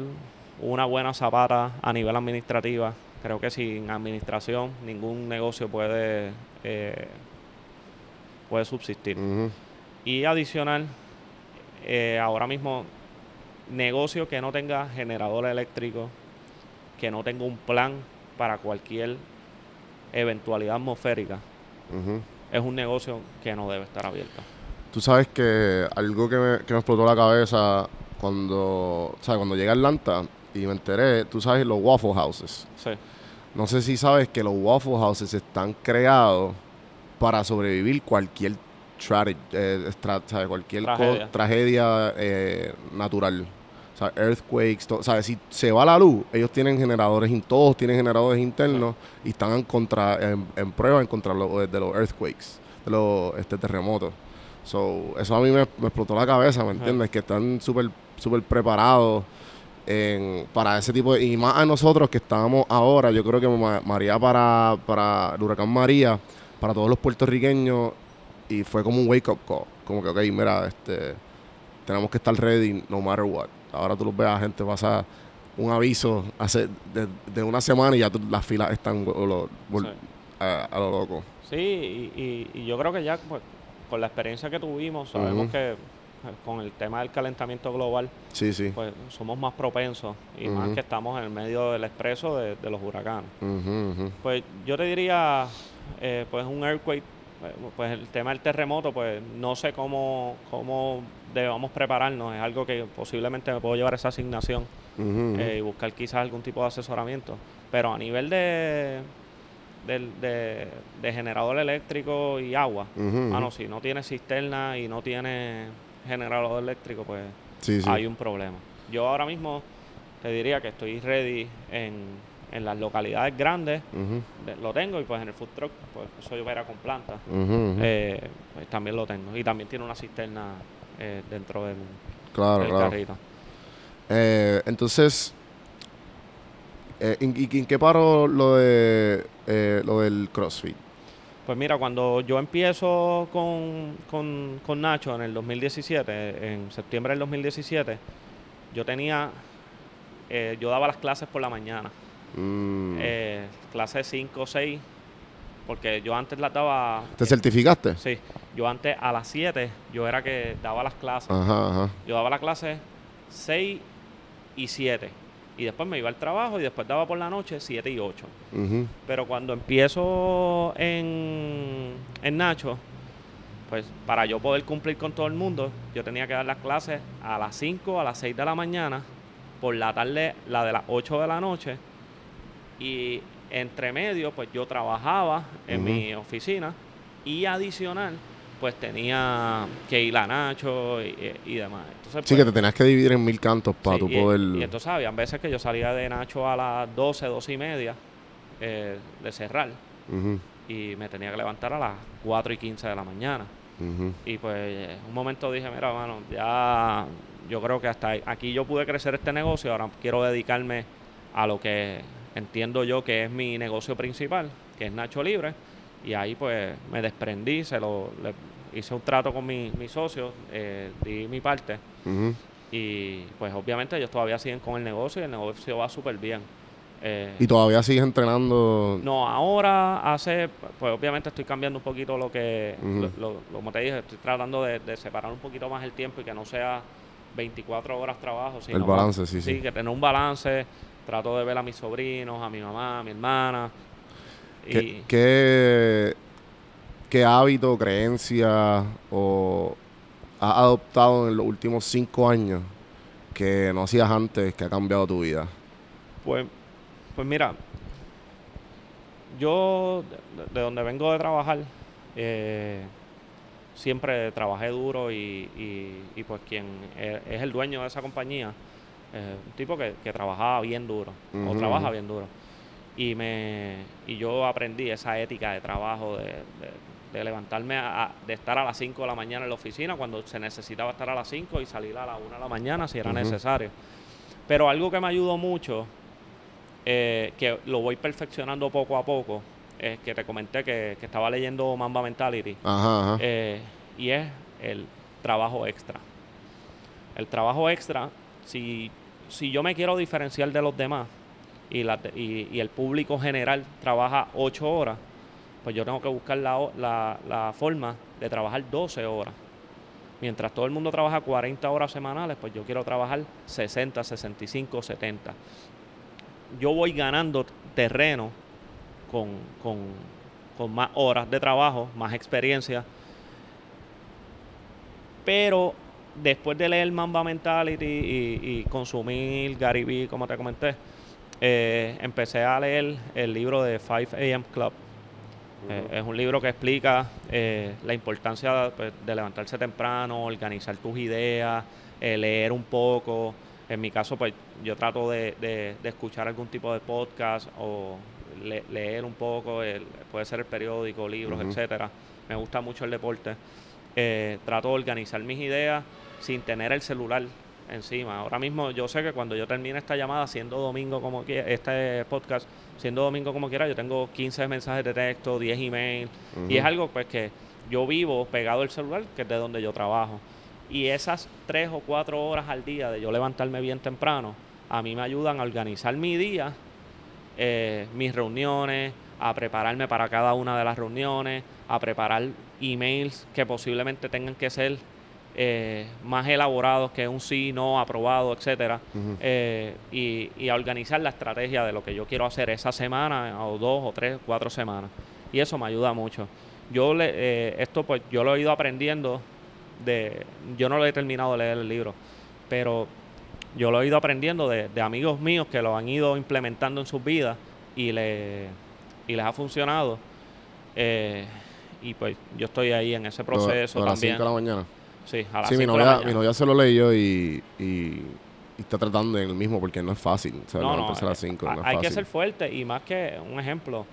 una buena zapata a nivel administrativa. Creo que sin administración ningún negocio puede, eh, puede subsistir. Y adicional, eh, ahora mismo, negocio que no tenga generador eléctrico, que no tenga un plan para cualquier eventualidad atmosférica, es un negocio que no debe estar abierto. Tú sabes que algo que me, que me explotó la cabeza cuando, ¿sabes? cuando llegué a Atlanta y me enteré, tú sabes, los Waffle Houses. Sí, No sé si sabes que los Waffle Houses están creados para sobrevivir cualquier eh, cualquier co- tragedia eh, natural. O sea, earthquakes, to- ¿sabes? Si se va la luz, ellos tienen generadores, todos tienen generadores internos y están en, contra, en, en prueba en contra lo- de los earthquakes, de los este, terremotos. So, eso a mí me, me explotó la cabeza, ¿me entiendes? Que están súper súper preparados en- para ese tipo de... Y más a nosotros que estábamos ahora, yo creo que Ma- María para, para el huracán María, para todos los puertorriqueños, y fue como un wake-up call. Como que, ok, mira, este, tenemos que estar ready no matter what. Ahora tú los ves a gente pasar un aviso hace de, de una semana y ya tú- las filas están o lo- vol- Sí. a, a lo loco. Sí, y, y- y yo creo que ya pues, con la experiencia que tuvimos, sabemos que eh, con el tema del calentamiento global, Sí, sí. pues somos más propensos y más que estamos en el medio del expreso de, de los huracanes. Pues yo te diría, eh, pues un earthquake, pues el tema del terremoto, pues no sé cómo, cómo debamos prepararnos. Es algo que posiblemente me puedo llevar esa asignación eh, y buscar quizás algún tipo de asesoramiento. Pero a nivel de, del- de, de generador eléctrico y agua, mano, si no tiene cisterna y no tiene generador eléctrico, pues Sí, sí. hay un problema. Yo ahora mismo te diría que estoy ready en, en las localidades grandes, lo tengo y pues en el food truck, pues eso yo era con planta, eh, pues también lo tengo. Y también tiene una cisterna eh, dentro del, claro, del claro. carrito. Eh, entonces, eh, ¿en, y en qué paró lo de eh, lo del CrossFit? Pues mira, cuando yo empiezo con, con, con Nacho en el 2017, en septiembre del 2017, yo tenía, eh, yo daba las clases por la mañana, Mm. eh, clases 5 o 6, porque yo antes las daba, ¿Te certificaste? sí, yo antes a las 7, yo era que daba las clases, Ajá, ajá. yo daba las clases 6 y 7, y después me iba al trabajo y después daba por la noche 7 y 8. Ujú, Pero cuando empiezo en, en Nacho, pues para yo poder cumplir con todo el mundo, yo tenía que dar las clases a las 5, a las 6 de la mañana, por la tarde la de las 8 de la noche, y entre medio, pues yo trabajaba en mi oficina y adicional, pues tenía que ir a Nacho y, y demás. Entonces, Sí, pues, que te tenías que dividir en mil cantos para Sí, tu y, poder. y entonces había veces que yo salía de Nacho a las 12, 12 y media eh, de cerrar y me tenía que levantar a las 4 y 15 de la mañana. Y pues un momento dije, mira, mano, ya yo creo que hasta aquí yo pude crecer este negocio, ahora quiero dedicarme a lo que entiendo yo que es mi negocio principal, que es Nacho Libre. Y ahí pues me desprendí, se lo le- hice un trato con mi, mi socio, eh, di mi parte. Ujú. Y pues obviamente ellos todavía siguen con el negocio y el negocio va súper bien. Eh, Y todavía sigues entrenando. no, ahora hace, pues obviamente estoy cambiando un poquito lo que, lo, lo- lo- como te dije, estoy tratando de, de separar un poquito más el tiempo y que no sea 24 horas trabajo, sino El balance, sí, sí. que tener un balance, trato de ver a mis sobrinos, a mi mamá, a mi hermana. ¿Qué, Y qué, qué hábito, creencia o has adoptado en los últimos cinco años que no hacías antes que ha cambiado tu vida? Pues, pues mira, yo de, de donde vengo de trabajar, eh, siempre trabajé duro y, y- y, pues quien e- es el dueño de esa compañía, eh, un tipo que, que trabajaba bien duro, o trabaja bien duro. Y, me, y yo aprendí esa ética de trabajo, de, de- de levantarme, a- de estar a las 5 de la mañana en la oficina cuando se necesitaba estar a las 5 y salir a las 1 de la mañana si era necesario. Pero algo que me ayudó mucho, eh, que lo voy perfeccionando poco a poco, es que te comenté que, que estaba leyendo Mamba Mentality, Ajá, ajá. eh, y es el trabajo extra. El trabajo extra, si, si yo me quiero diferenciar de los demás y, la, y, el público general trabaja 8 horas, pues yo tengo que buscar la, la, la forma de trabajar 12 horas. Mientras todo el mundo trabaja 40 horas semanales, pues yo quiero trabajar 60, 65, 70. Yo voy ganando terreno con, con, con más horas de trabajo, más experiencia. Pero después de leer Mamba Mentality y, y consumir Gary Vee, como te comenté, eh, empecé a leer el libro de 5 AM Club. Eh, es un libro que explica eh, la importancia pues, de levantarse temprano, organizar tus ideas, eh, leer un poco. En mi caso, pues yo trato de, de- de escuchar algún tipo de podcast o le- leer un poco, el- puede ser el periódico, libros, Ujú. etcétera. Me gusta mucho el deporte. Trato de organizar mis ideas sin tener el celular encima. Ahora mismo yo sé que cuando yo termine esta llamada, siendo domingo como quiera, este podcast, siendo domingo como quiera, yo tengo 15 mensajes de texto, 10 emails, y es algo pues que yo vivo pegado al celular, que es de donde yo trabajo. Y esas tres o cuatro horas al día de yo levantarme bien temprano, a mí me ayudan a organizar mi día, eh, mis reuniones, a prepararme para cada una de las reuniones, a preparar emails que posiblemente tengan que ser eh, más elaborados que un sí, no, aprobado, etcétera, eh, y, y a organizar la estrategia de lo que yo quiero hacer esa semana o dos o tres, cuatro semanas. Y eso me ayuda mucho. Yo le, eh, esto pues yo lo he ido aprendiendo de, yo no lo he terminado de leer el libro, pero yo lo he ido aprendiendo de, de amigos míos que lo han ido implementando en sus vidas y, le, y les ha funcionado. Eh, y pues yo estoy ahí en ese proceso las también. 5 de la mañana. Sí, a las Sí, mi novia, mi novia se lo leyó y, y, y está tratando en el mismo porque no es fácil. O sea, No, no, levantarse a las eh, 5 ha- no es hay fácil. que ser fuerte y más que un ejemplo.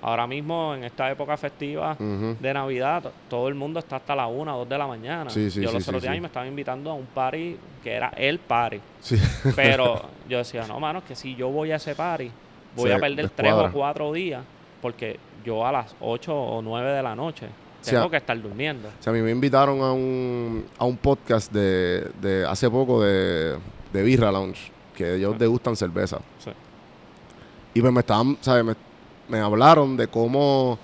Ahora mismo en esta época festiva de Navidad, to- todo el mundo está hasta la 1 o 2 de la mañana. Sí, sí, yo sí, los otros días me estaban invitando a un party que era el party. Sí. Pero yo decía, no, mano, que si yo voy a ese party, voy Se a perder tres o descuadra. cuatro días porque yo a las 8 o 9 de la noche tengo que estar durmiendo. O sea, a mí me invitaron a un, a un podcast de, de hace poco de, de Birra Lounge, que ellos Ah. degustan cerveza. Sí. Y pues me estaban, ¿sabes? Me, me hablaron de cómo,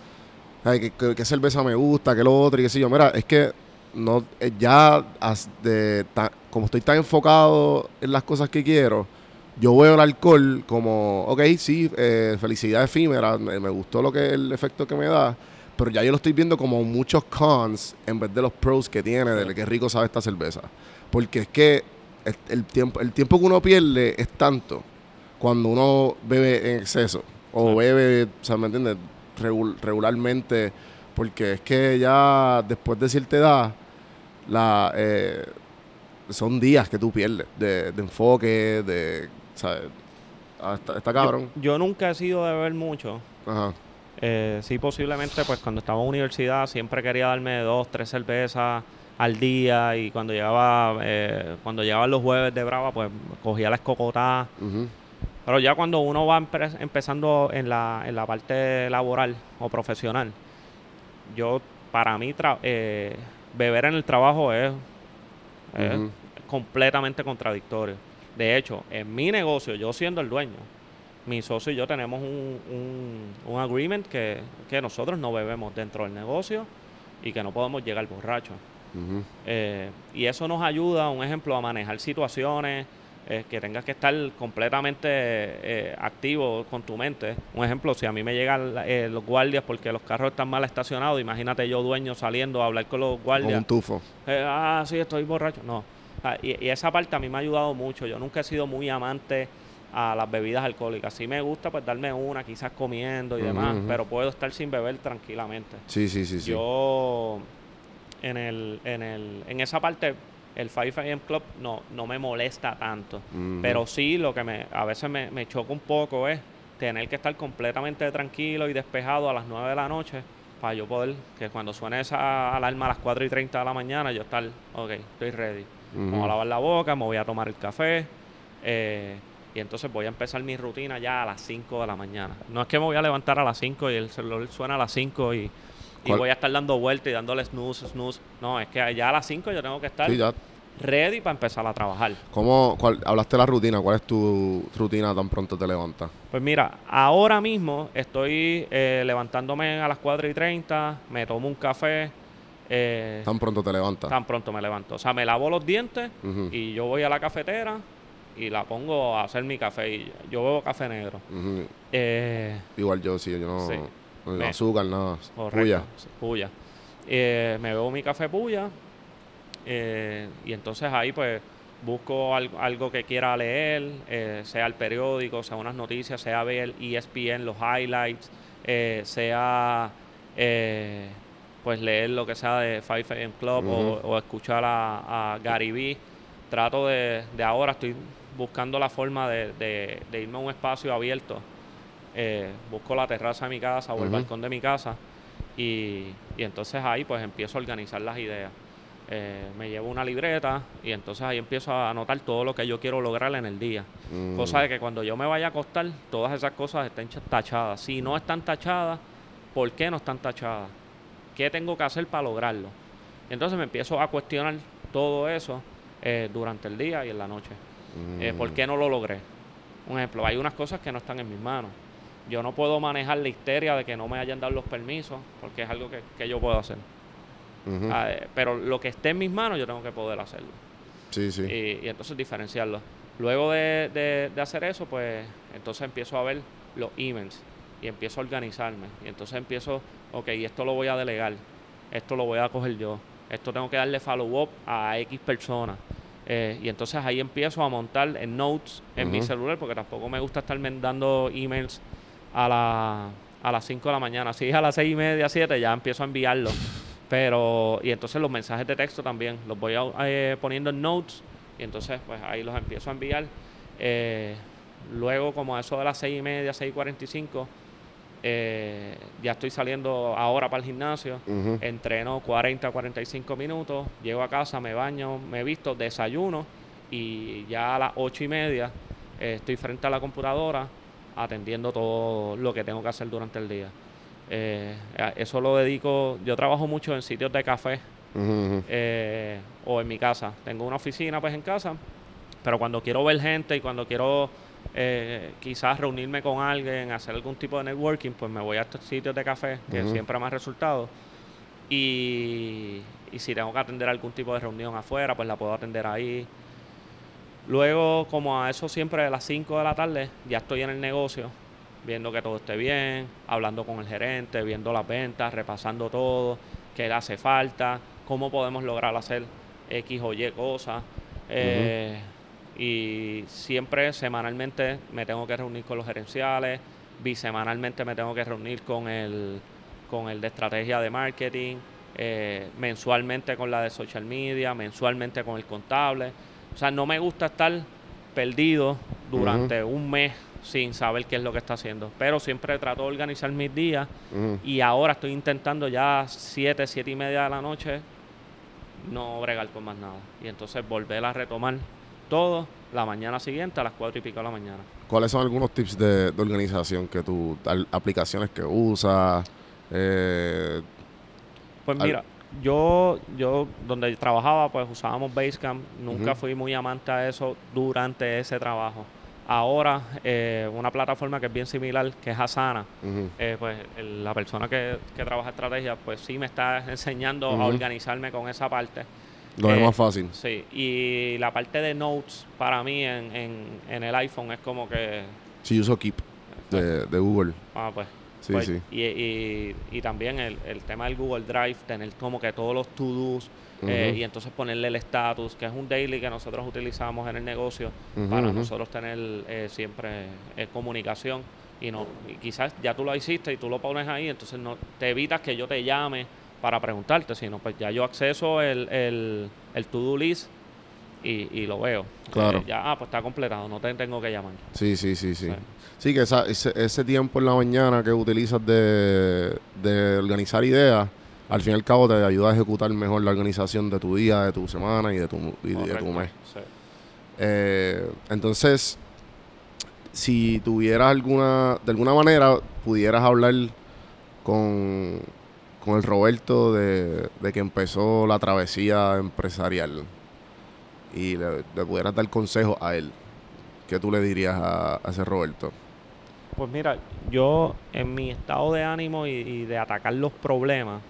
¿sabes? ¿Qué, qué, cerveza me gusta, qué lo otro, y qué sé yo. Mira, es que no, eh, ya as- de, ta- como estoy tan enfocado en las cosas que quiero, yo veo el alcohol como, ok, sí, eh, felicidad efímera, me, me gustó lo que el efecto que me da, pero ya yo lo estoy viendo como muchos cons en vez de los pros que tiene, de qué rico sabe esta cerveza. Porque es que el, tiempo, el tiempo que uno pierde es tanto cuando uno bebe en exceso o Sí. bebe, o sea, ¿me entiendes? Regul- regularmente, porque es que ya después de cierta edad, la, eh, son días que tú pierdes de, de enfoque, de, ¿sabes? Ah, está, está cabrón. Yo, yo nunca he sido de beber mucho. Ajá. Eh, sí, posiblemente, pues cuando estaba en universidad siempre quería darme dos, tres cervezas al día y cuando llegaba, eh, cuando llegaban los jueves de Brava, pues cogía la escocotá. ujú. Pero ya cuando uno va empe- empezando en la, en la parte laboral o profesional, yo, para mí, tra- eh, beber en el trabajo es, completamente contradictorio. De hecho, en mi negocio, yo siendo el dueño, mi socio y yo tenemos un, un, un agreement que, que nosotros no bebemos dentro del negocio y que no podemos llegar borrachos. Eh, y eso nos ayuda, un ejemplo, a manejar situaciones eh, que tengas que estar completamente eh, activo con tu mente. Un ejemplo, si a mí me llegan los guardias porque los carros están mal estacionados, imagínate yo dueño saliendo a hablar con los Con guardias. un tufo. Ah, sí, estoy borracho. No. Ah, Y, y esa parte a mí me ha ayudado mucho. Yo nunca he sido muy amante a las bebidas alcohólicas. Sí me gusta pues darme una, quizás comiendo y demás, pero puedo estar sin beber tranquilamente. Sí, sí, sí, sí. Yo en el, en el, en esa parte el 5 AM Club no, no me molesta tanto. Pero sí lo que me, a veces me, me choca un poco es tener que estar completamente tranquilo y despejado a las 9 de la noche para yo poder, que cuando suene esa alarma a las 4 y 30 de la mañana, yo estar, ok, estoy ready. Me voy a lavar la boca, me voy a tomar el café. eh, y entonces voy a empezar mi rutina ya a las 5 de la mañana. No es que me voy a levantar a las 5 y el celular suena a las 5 y, y ¿Cuál- voy a estar dando vueltas y dándole snooze, snooze. No, es que ya a las 5 yo tengo que estar Sí, ya. ready para empezar a trabajar. ¿Cómo, cuál, hablaste de la rutina? ¿Cuál es tu rutina tan pronto te levantas? Pues mira, ahora mismo estoy eh, levantándome a las 4 y 30, me tomo un café, eh, Tan pronto te levantas. tan pronto me levanto. O sea, me lavo los dientes y yo voy a la cafetera y la pongo a hacer mi café. Y yo bebo café negro. Eh, Igual yo, sí, yo no. Sí. no Me- azúcar, nada. correcto, Puya. puya. Eh, me bebo mi café puya eh, y entonces ahí pues busco algo, algo que quiera leer, eh, sea el periódico, sea unas noticias, sea ver ESPN, los highlights, sea eh, pues leer lo que sea de 5 AM Club o, escuchar a, a Gary Vee. Trato de, de ahora, estoy buscando la forma de, de- de irme a un espacio abierto. Eh, busco la terraza de mi casa o el balcón de mi casa y, y entonces ahí pues empiezo a organizar las ideas. Eh, me llevo una libreta y entonces ahí empiezo a anotar todo lo que yo quiero lograr en el día. Mm, Cosa de que cuando yo me vaya a acostar, todas esas cosas estén ch- tachadas. Si no están tachadas, ¿por qué no están tachadas? ¿Qué tengo que hacer para lograrlo? Entonces me empiezo a cuestionar todo eso eh, durante el día y en la noche. Eh, ¿Por qué no lo logré? Un ejemplo, hay unas cosas que no están en mis manos. Yo no puedo manejar la histeria de que no me hayan dado los permisos, porque es algo que, que yo puedo hacer. Ah, eh, pero lo que esté en mis manos, yo tengo que poder hacerlo. Sí, sí. Y, y entonces diferenciarlo. Luego de, de- de hacer eso, pues entonces empiezo a ver los emails y empiezo a organizarme. Y entonces empiezo, ok, esto lo voy a delegar, esto lo voy a coger yo, esto tengo que darle follow-up a X personas. Eh, y entonces ahí empiezo a montar en notes en mi celular, porque tampoco me gusta estarme dando emails a, la, a las 5 de la mañana. Si es a las 6 y media, 7, ya empiezo a enviarlo. Pero, y entonces los mensajes de texto también, los voy a- eh, poniendo en notes y entonces pues ahí los empiezo a enviar. Eh, luego como a eso de las 6 y media, 6 y 45, eh, ya estoy saliendo ahora para el gimnasio. Entreno 40, 45 minutos, llego a casa, me baño, me visto, desayuno y ya a las 8 y media eh, estoy frente a la computadora atendiendo todo lo que tengo que hacer durante el día. Eh, eso lo dedico, yo trabajo mucho en sitios de café o en mi casa. Tengo una oficina pues en casa, pero cuando quiero ver gente y cuando quiero eh, quizás reunirme con alguien, hacer algún tipo de networking, pues me voy a estos sitios de café, que Ujú. siempre me ha resultado. Y, y si tengo que atender algún tipo de reunión afuera, pues la puedo atender ahí. Luego, como a eso siempre de las 5 de la tarde, ya estoy en el negocio, viendo que todo esté bien, hablando con el gerente, viendo las ventas, repasando todo, qué le hace falta, cómo podemos lograr hacer X o Y cosas. Eh, Y siempre semanalmente me tengo que reunir con los gerenciales, bisemanalmente me tengo que reunir con el, con el de estrategia de marketing, eh, mensualmente con la de social media, mensualmente con el contable. O sea, no me gusta estar perdido durante un mes sin saber qué es lo que está haciendo. Pero siempre trato de organizar mis días y ahora estoy intentando ya 7, 7 y media de la noche no bregar con más nada. Y entonces volver a retomar todo la mañana siguiente a las 4 y pico de la mañana. ¿Cuáles son algunos tips de, de organización que tú, al- aplicaciones que usas? Eh, Pues Al- mira, yo, yo donde trabajaba, pues usábamos Basecamp. Nunca fui muy amante a eso durante ese trabajo. Ahora, eh, una plataforma que es bien similar, que es Asana, eh, pues el- la persona que, que trabaja estrategia, pues sí me está enseñando a organizarme con esa parte. Lo es Eh, más fácil. Sí, y la parte de notes para mí en, en, en el iPhone es como que, Sí, uso Keep de, de Google. ah, pues, Sí, Pues, sí. Y, y- y también el, el tema del Google Drive, tener como que todos los to-dos eh, y entonces ponerle el status, que es un daily que nosotros utilizamos en el negocio para nosotros tener eh, siempre eh, comunicación. Y no y quizás ya tú lo hiciste y tú lo pones ahí, entonces no te evitas que yo te llame para preguntarte, sino pues ya yo acceso el, el, el to-do list y, y lo veo. Claro. Eh, ya, ah, pues está completado, no te tengo que llamar. Sí, sí, sí, sí. Sí. Sí, que esa- ese, ese tiempo en la mañana que utilizas de, de organizar ideas, al fin y al cabo te ayuda a ejecutar mejor la organización de tu día, de tu semana y de tu, y de tu mes. sí. Eh, entonces, si tuvieras alguna, de alguna manera, pudieras hablar con, con el Roberto de, de que empezó la travesía empresarial y le, le pudieras dar consejos a él, ¿qué tú le dirías a, a ese Roberto? Pues mira, yo en mi estado de ánimo y, y de atacar los problemas,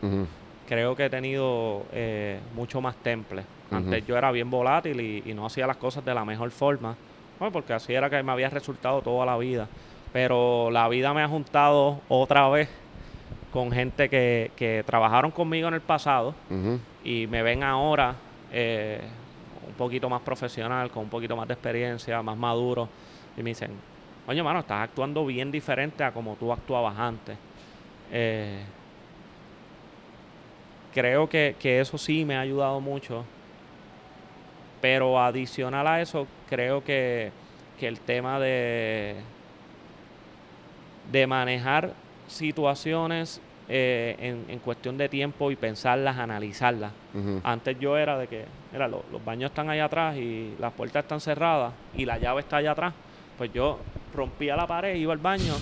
creo que he tenido eh, mucho más temple. Antes yo era bien volátil y, y no hacía las cosas de la mejor forma, bueno, porque así era que me había resultado toda la vida. Pero la vida me ha juntado otra vez con gente que, que trabajaron conmigo en el pasado y me ven ahora eh, un poquito más profesional, con un poquito más de experiencia, más maduro, y me dicen, oye, mano, estás actuando bien diferente a como tú actuabas antes. Eh, creo que, que eso sí me ha ayudado mucho, pero adicional a eso, creo que, que el tema de, de manejar situaciones eh, en, en cuestión de tiempo y pensarlas, analizarlas. Antes yo era de que, mira, lo- los baños están allá atrás y las puertas están cerradas y la llave está allá atrás. Pues yo rompía la pared, iba al baño,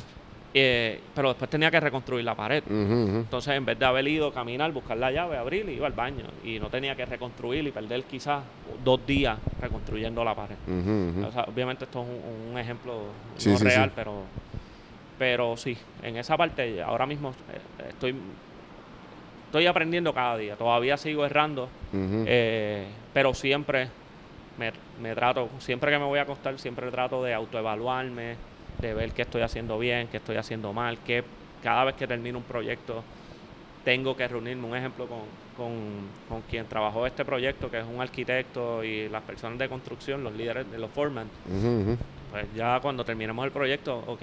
eh, pero después tenía que reconstruir la pared. Entonces, en vez de haber ido a caminar, buscar la llave, abrir, iba al baño. Y no tenía que reconstruir y perder quizás dos días reconstruyendo la pared. O sea, obviamente esto es un, un ejemplo Sí, no sí, real, sí. pero pero sí, en esa parte ahora mismo eh, estoy estoy aprendiendo cada día. Todavía sigo errando, eh, pero siempre me, me trato, siempre que me voy a acostar, siempre trato de autoevaluarme, de ver qué estoy haciendo bien, qué estoy haciendo mal, que cada vez que termino un proyecto tengo que reunirme. Un ejemplo con, con, con quien trabajó este proyecto, que es un arquitecto y las personas de construcción, los líderes de los foreman. Pues ya cuando terminemos el proyecto, ok,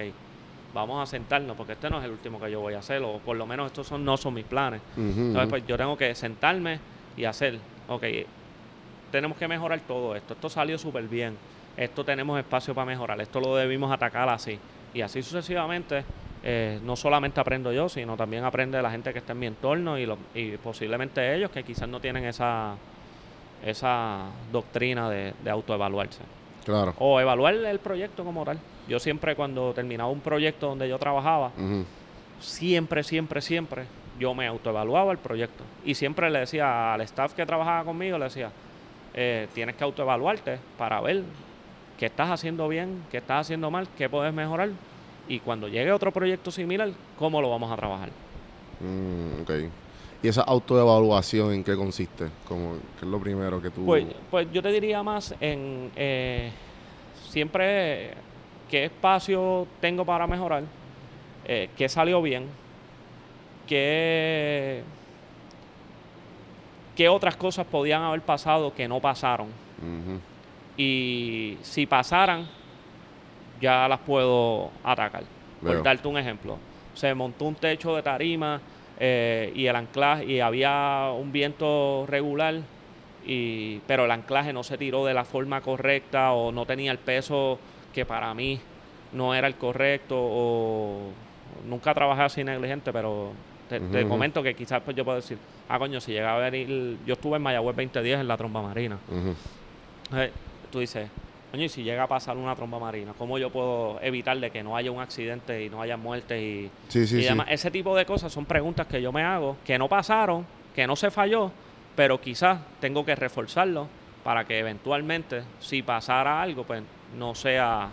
vamos a sentarnos, porque este no es el último que yo voy a hacer, o por lo menos estos son, no son mis planes. Ujú, Entonces, pues yo tengo que sentarme y hacer, ok, tenemos que mejorar todo esto. Esto salió súper bien. Esto tenemos espacio para mejorar. Esto lo debimos atacar así. Y así sucesivamente, eh, no solamente aprendo yo, sino también aprende la gente que está en mi entorno y, lo- y posiblemente ellos que quizás no tienen esa, esa doctrina de, de autoevaluarse. Claro. O evaluar el proyecto como tal. Yo siempre cuando terminaba un proyecto donde yo trabajaba, siempre, siempre, siempre yo me autoevaluaba el proyecto. Y siempre le decía al staff que trabajaba conmigo, le decía, eh, tienes que autoevaluarte para ver qué estás haciendo bien, qué estás haciendo mal, qué puedes mejorar. Y cuando llegue otro proyecto similar, ¿cómo lo vamos a trabajar? Mm, ok. ¿Y esa autoevaluación en qué consiste? Como, ¿Qué es lo primero que tú...? Pues, pues yo te diría más en eh, siempre qué espacio tengo para mejorar, eh, qué salió bien, qué, qué otras cosas podían haber pasado que no pasaron. Y si pasaran, ya las puedo atacar. Veo. Por darte un ejemplo, se montó un techo de tarima eh, y el anclaje, y había un viento regular, y, pero el anclaje no se tiró de la forma correcta o no tenía el peso que para mí no era el correcto o nunca trabajé así negligente, pero te, comento que quizás pues yo puedo decir, ah coño, si llegaba a venir, yo estuve en Mayagüez 2010 en la tromba marina. Eh, tú dices, coño, y si llega a pasar una tromba marina, ¿cómo yo puedo evitar de que no haya un accidente y no haya muertes y, Sí, sí, y sí. demás? Ese tipo de cosas son preguntas que yo me hago, que no pasaron, que no se falló, pero quizás tengo que reforzarlo para que eventualmente, si pasara algo, pues no sea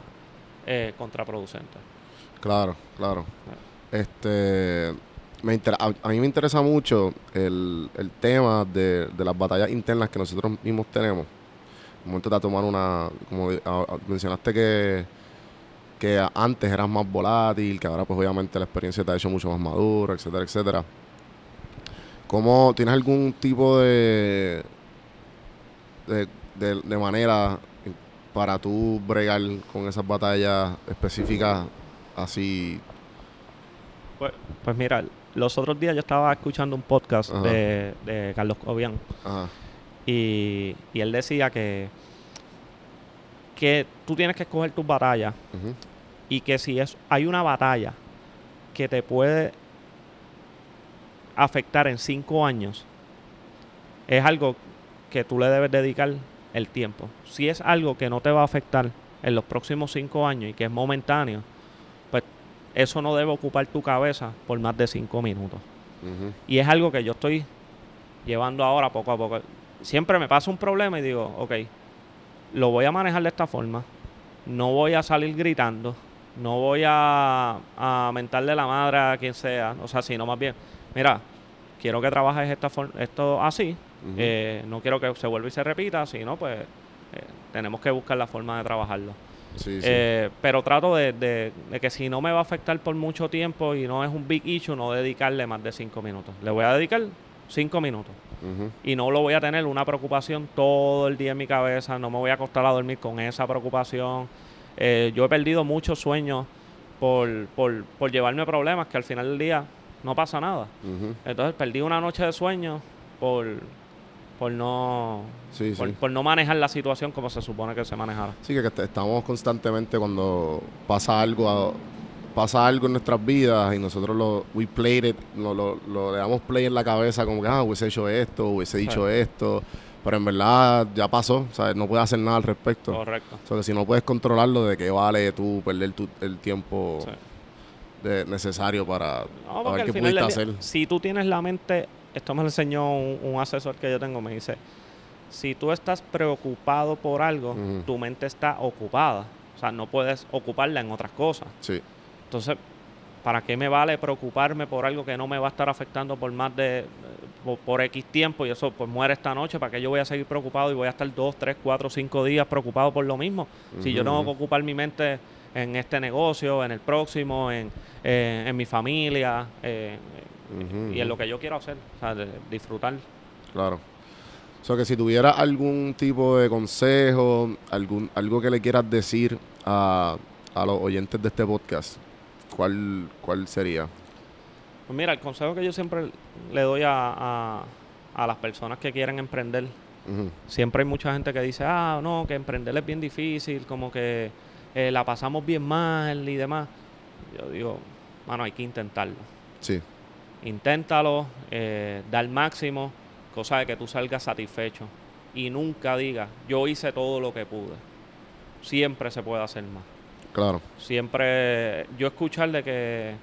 eh, contraproducente. Claro, claro. Este, me inter- a, a mí me interesa mucho el, el tema de, de las batallas internas que nosotros mismos tenemos. Momento de tomar una, como a- a- mencionaste que que a- antes eras más volátil, que ahora pues obviamente la experiencia te ha hecho mucho más maduro, etcétera, etcétera. ¿Cómo tienes algún tipo de, de, de- de manera para tú bregar con esas batallas específicas así? Pues, pues mira, los otros días yo estaba escuchando un podcast de, de Carlos Cobian Ajá. Y, y él decía que, que tú tienes que escoger tus batallas y que si es, hay una batalla que te puede afectar en cinco años, es algo que tú le debes dedicar el tiempo. Si es algo que no te va a afectar en los próximos cinco años y que es momentáneo, pues eso no debe ocupar tu cabeza por más de cinco minutos. Y es algo que yo estoy llevando ahora poco a poco. Siempre me pasa un problema y digo, ok, lo voy a manejar de esta forma. No voy a salir gritando. No voy a, a mentarle la madre a quien sea. O sea, sino más bien, mira, quiero que trabajes esta esto así. Eh, no quiero que se vuelva y se repita. Si no, pues eh, tenemos que buscar la forma de trabajarlo. Sí, sí. Eh, pero trato de, de- de que si no me va a afectar por mucho tiempo y no es un big issue, no dedicarle más de cinco minutos. Le voy a dedicar cinco minutos. Y no lo voy a tener una preocupación todo el día en mi cabeza. No me voy a acostar a dormir con esa preocupación. Eh, yo he perdido muchos sueños por, por, por llevarme problemas que al final del día no pasa nada. Entonces perdí una noche de sueño por, por, no, Sí, por, sí. por no manejar la situación como se supone que se manejara. Sí, que, estamos constantemente cuando pasa algo a- pasa algo en nuestras vidas y nosotros lo we played it, lo, lo, lo- le damos play en la cabeza como que ah, hubiese hecho esto, hubiese dicho esto, pero en verdad ya pasó, ¿sabes? No puedes hacer nada al respecto. Correcto. O sea, que si no puedes controlarlo, ¿de qué vale tú perder tu- el tiempo Sí. de- necesario para, No, ver qué pudiste día, hacer? si tú tienes la mente, esto me lo enseñó un, un asesor que yo tengo, me dice, si tú estás preocupado por algo, tu mente está ocupada. O sea, no puedes ocuparla en otras cosas. Sí, Entonces, ¿para qué me vale preocuparme por algo que no me va a estar afectando por más de, por, por X tiempo y eso pues muere esta noche? ¿Para qué yo voy a seguir preocupado y voy a estar dos, tres, cuatro, cinco días preocupado por lo mismo? Si yo Ujú, tengo que ocupar mi mente en este negocio, en el próximo, en, eh, en mi familia eh, y en lo que yo quiero hacer, o sea, de- disfrutar. Claro. O sea, que si tuviera algún tipo de consejo, algún, algo que le quieras decir a, a los oyentes de este podcast, ¿cuál, cuál sería? Pues mira, el consejo que yo siempre le doy a, a- a las personas que quieren emprender Siempre hay mucha gente que dice, ah, no, que emprender es bien difícil, como que eh, la pasamos bien mal y demás. Yo digo, mano, hay que intentarlo. Sí, Inténtalo, eh, da el máximo, cosa de que tú salgas satisfecho. Y nunca digas, yo hice todo lo que pude. Siempre se puede hacer más. Claro. Siempre yo escuchar de que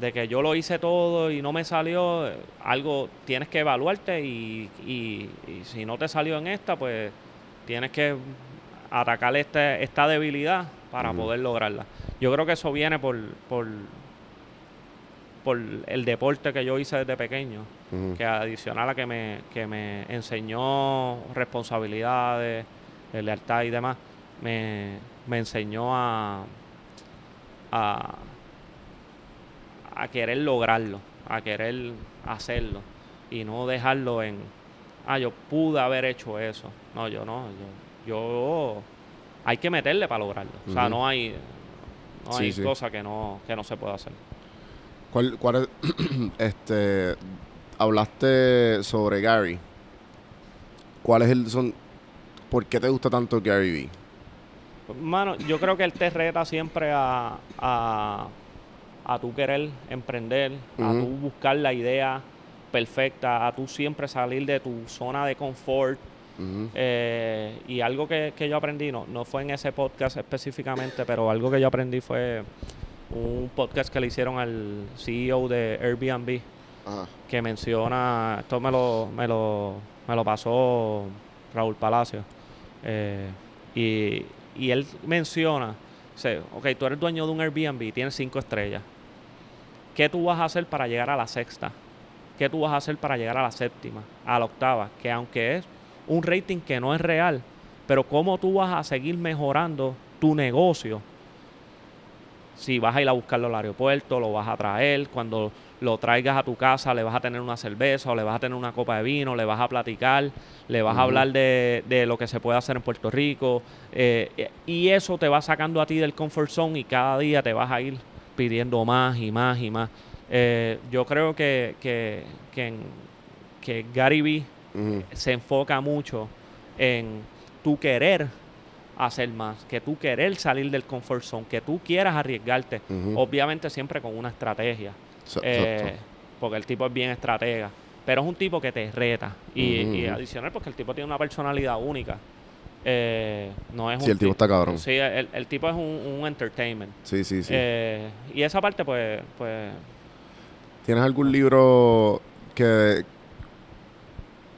de que yo lo hice todo y no me salió, algo tienes que evaluarte y, y- y si no te salió en esta, pues tienes que atacar este, esta debilidad para poder lograrla. Yo creo que eso viene por, por, por el deporte que yo hice desde pequeño, que adicional a que me, que me enseñó responsabilidades, lealtad y demás, me, me enseñó a, a, a querer lograrlo, a querer hacerlo y no dejarlo en, ah, yo pude haber hecho eso. No, yo no, yo, yo hay que meterle para lograrlo. O sea, no hay, no Sí, hay sí. cosa que no, que no se pueda hacer. ¿Cuál, cuál es, este, hablaste sobre Gary. ¿Cuál es el, son, por qué te gusta tanto Gary Vee? Mano, yo creo que él te reta siempre a, a, a tú querer emprender, a tú buscar la idea perfecta, a tú siempre salir de tu zona de confort. Eh, y algo que, que yo aprendí, no, no fue en ese podcast específicamente, pero algo que yo aprendí fue un podcast que le hicieron al CEO de Airbnb Ajá. que menciona, esto me lo, me lo, me lo pasó Raúl Palacio, eh, y, y él menciona, dice, ok, tú eres dueño de un Airbnb, tienes cinco estrellas, ¿qué tú vas a hacer para llegar a la sexta? ¿Qué tú vas a hacer para llegar a la séptima, a la octava? Que aunque es un rating que no es real, pero cómo tú vas a seguir mejorando tu negocio si vas a ir a buscarlo al aeropuerto, lo vas a traer, cuando lo traigas a tu casa, le vas a tener una cerveza o le vas a tener una copa de vino, le vas a platicar, le vas a hablar de, de lo que se puede hacer en Puerto Rico. eh, y eso te va sacando a ti del comfort zone y cada día te vas a ir pidiendo más y más y más. Eh, yo creo que, que, que, en- que Gary Vee se enfoca mucho en tu querer hacer más, que tú querer salir del comfort zone, que tú quieras arriesgarte, obviamente siempre con una estrategia, eh, porque el tipo es bien estratega, pero es un tipo que te reta y, adicional porque el tipo tiene una personalidad única. Eh, no es Sí, un el tipo ti- está cabrón. Sí, el, el tipo es un, un entertainment. Sí, sí, sí. Eh, y esa parte, pues, pues ¿Tienes algún libro que,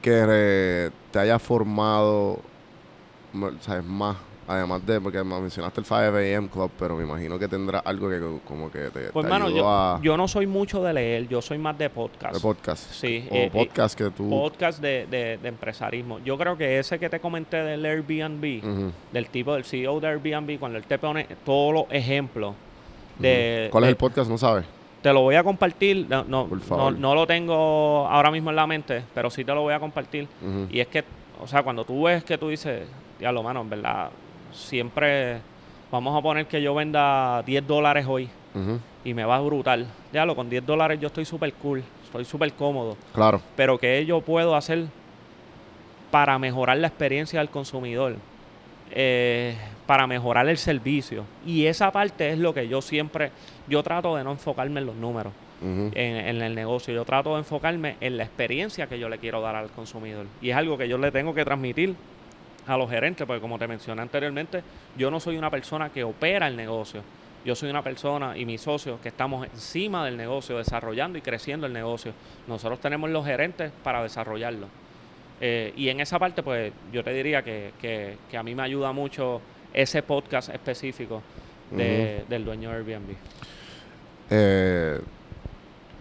que te haya formado, sabes, más? Además de, porque me mencionaste el 5 AM Club, pero me imagino que tendrá algo que co- como que te, Pues, te mano, ayudó yo, a... yo no soy mucho de leer, yo soy más de podcast. de podcast. Sí, O eh, eh, podcast que tú... podcast de, de- de empresarismo. Yo creo que ese que te comenté del Airbnb, del tipo del CEO de Airbnb, cuando él te pone todos los ejemplos de... ¿Cuál es el podcast? No sabes. Te lo voy a compartir, no, no, Por favor. no lo tengo ahora mismo en la mente, pero sí te lo voy a compartir. Y es que, o sea, cuando tú ves que tú dices, ya lo mano, en verdad, siempre vamos a poner que yo venda 10 dólares hoy y me va brutal. Ya lo, con 10 dólares yo estoy súper cool, estoy súper cómodo Claro. pero que yo puedo hacer para mejorar la experiencia del consumidor, eh, para mejorar el servicio. Y esa parte es lo que yo siempre, yo trato de no enfocarme en los números, en, en el negocio, yo trato de enfocarme en la experiencia que yo le quiero dar al consumidor. Y es algo que yo le tengo que transmitir a los gerentes, porque como te mencioné anteriormente, yo no soy una persona que opera el negocio. Yo soy una persona y mis socios que estamos encima del negocio, desarrollando y creciendo el negocio. Nosotros tenemos los gerentes para desarrollarlo. Eh, y en esa parte, pues yo te diría que, que- que a mí me ayuda mucho ese podcast específico de- del dueño de Airbnb. Eh,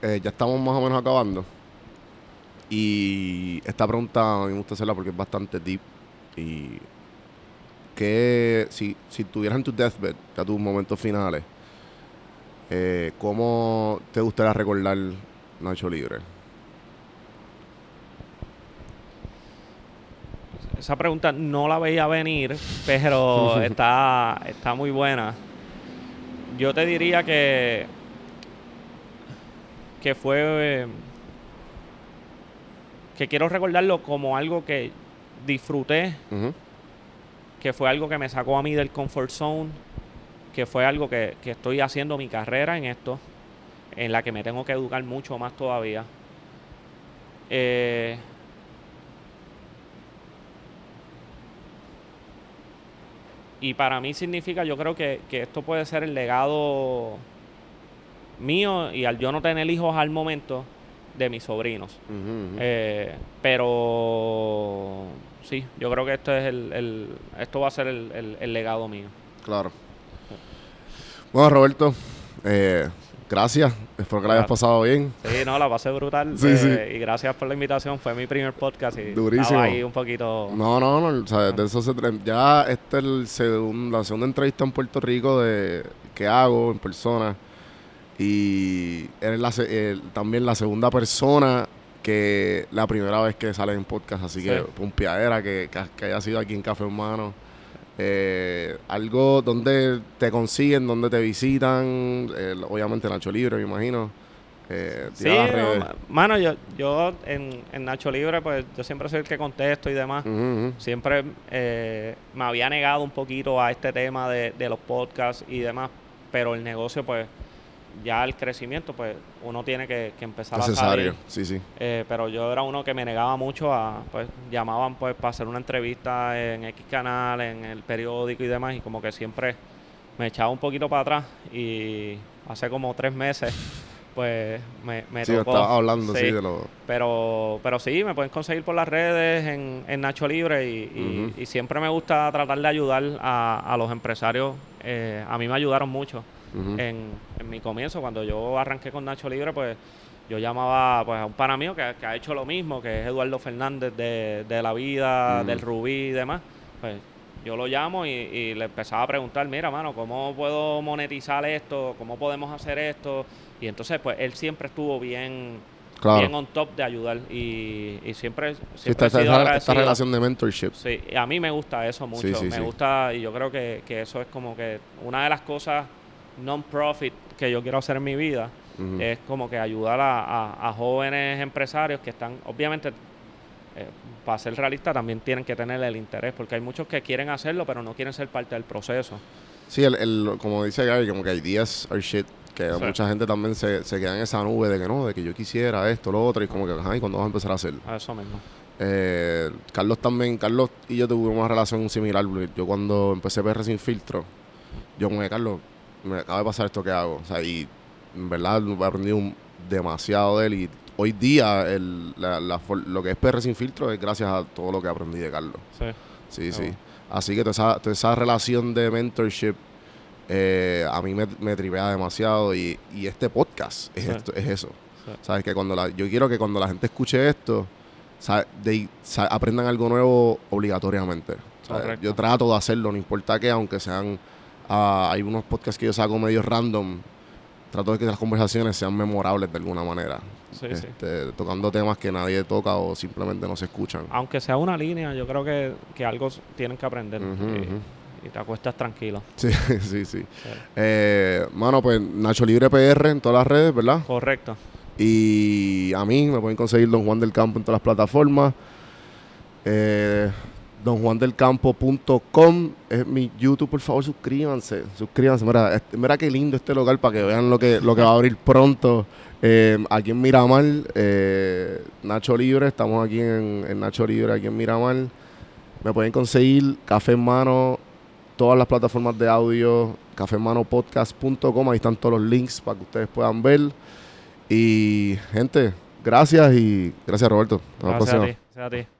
eh, ya estamos más o menos acabando. Y esta pregunta a mí me gusta hacerla porque es bastante deep. Y que si, si tuvieras en tu deathbed, a tus momentos finales, eh, ¿cómo te gustaría recordar Nacho Libre? Esa pregunta no la veía venir, pero está, está muy buena. Yo te diría que, que fue eh, que quiero recordarlo como algo que disfruté, que fue algo que me sacó a mí del comfort zone, que fue algo que, que estoy haciendo mi carrera en esto, en la que me tengo que educar mucho más todavía. Eh, y para mí significa, yo creo que, que esto puede ser el legado mío y al yo no tener hijos al momento de mis sobrinos. Eh, pero sí, yo creo que esto es el, el- esto va a ser el, el- el legado mío. Claro. Bueno, Roberto, eh, gracias. Espero que la hayas pasado bien. Sí, no, la pasé brutal. Sí, eh, sí. Y gracias por la invitación. Fue mi primer podcast y Durísimo. estaba ahí un poquito. No, no, no, o sea, de eso se Ya esta es el segun- la segunda entrevista en Puerto Rico de que hago en persona. Y eres la el- también la segunda persona que la primera vez que sale en podcast. Así que Sí. que, que, que haya sido aquí en Café Hermano. Eh, algo donde te consiguen, donde te visitan. eh, obviamente Nacho Libre, me imagino. Eh, Sí, no, mano, yo, yo en, en Nacho Libre, pues yo siempre soy el que contesto y demás. Ujú, ujú. Siempre eh, me había negado un poquito a este tema de, de los podcasts y demás, pero el negocio, pues ya el crecimiento, pues uno tiene que, que empezar a Necesario, salir. sí, sí. Eh, pero yo era uno que me negaba mucho a, pues, llamaban pues para hacer una entrevista en X canal, en el periódico y demás, y como que siempre me echaba un poquito para atrás y hace como tres meses, pues me, me Sí, tocó. estaba hablando, sí, Sí, de lo... Pero, pero sí, me pueden conseguir por las redes en, en Nacho Libre y, y- Ujú. y siempre me gusta tratar de ayudar a, a los empresarios. Eh, a mí me ayudaron mucho en, en mi comienzo. Cuando yo arranqué con Nacho Libre, pues yo llamaba pues, a un pana mío que, que ha hecho lo mismo, que es Eduardo Fernández de, de La Vida, del Rubí y demás. Pues yo lo llamo y, y le empezaba a preguntar, mira, mano, ¿cómo puedo monetizar esto? ¿Cómo podemos hacer esto? Y entonces, pues, él siempre estuvo bien, Claro. bien on top de ayudar y, y siempre, Sí, siempre esta, he sido esta- relación de mentorship. Sí, a mí me gusta eso mucho. Sí, sí, me sí. gusta y yo creo que, que eso es como que una de las cosas non-profit que yo quiero hacer en mi vida es como que ayudar a, a- a jóvenes empresarios que están, obviamente, eh, para ser realista también tienen que tener el interés, porque hay muchos que quieren hacerlo, pero no quieren ser parte del proceso. Sí, el, el- como dice Gary, como que ideas are shit. Que Sí. mucha gente también se, se queda en esa nube de que no, de que yo quisiera esto, lo otro, y como que, ajá, ¿y cuándo vas a empezar a hacerlo? A eso mismo. Eh, Carlos también, Carlos y yo tuvimos una relación similar. Yo cuando empecé PR sin filtro, yo como que, Carlos, me acaba de pasar esto que hago. O sea, y en verdad he aprendido demasiado de él. Y hoy día el- la- la for- lo que es PR sin filtro es gracias a todo lo que aprendí de Carlos. Sí. Sí, Oh. sí. Así que toda esa, toda esa relación de mentorship eh, a mí me, me tripea demasiado. Y, y este podcast es, Sí. esto, es eso. Sí. ¿Sabes? Que cuando la, yo quiero que cuando la gente escuche esto, de- aprendan algo nuevo obligatoriamente. Yo trato de hacerlo, no importa que, aunque sean. Ah, hay unos podcasts que yo saco medio random. Trato de que las conversaciones sean memorables de alguna manera. Sí, sí. Este, Tocando temas que nadie toca o simplemente no se escuchan. Aunque sea una línea, yo creo que, que algo tienen que aprender. Y, te acuestas tranquilo. Sí, sí, sí. Sí. Eh, mano, pues Nacho Libre PR en todas las redes, ¿verdad? Correcto. Y a mí me pueden conseguir Don Juan del Campo en todas las plataformas. Eh, donjuandelcampo.com es mi YouTube, por favor, suscríbanse. Suscríbanse. Mira, este- mira qué lindo este local para que vean lo que, lo que va a abrir pronto. Eh, aquí en Miramar, eh, Nacho Libre, estamos aquí en, en Nacho Libre, aquí en Miramar. Me pueden conseguir Café en Mano, todas las plataformas de audio, cafemanopodcast.com, ahí están todos los links para que ustedes puedan ver. Y gente, gracias y gracias Roberto. Hasta la Gracias a próxima. ti. Gracias a ti.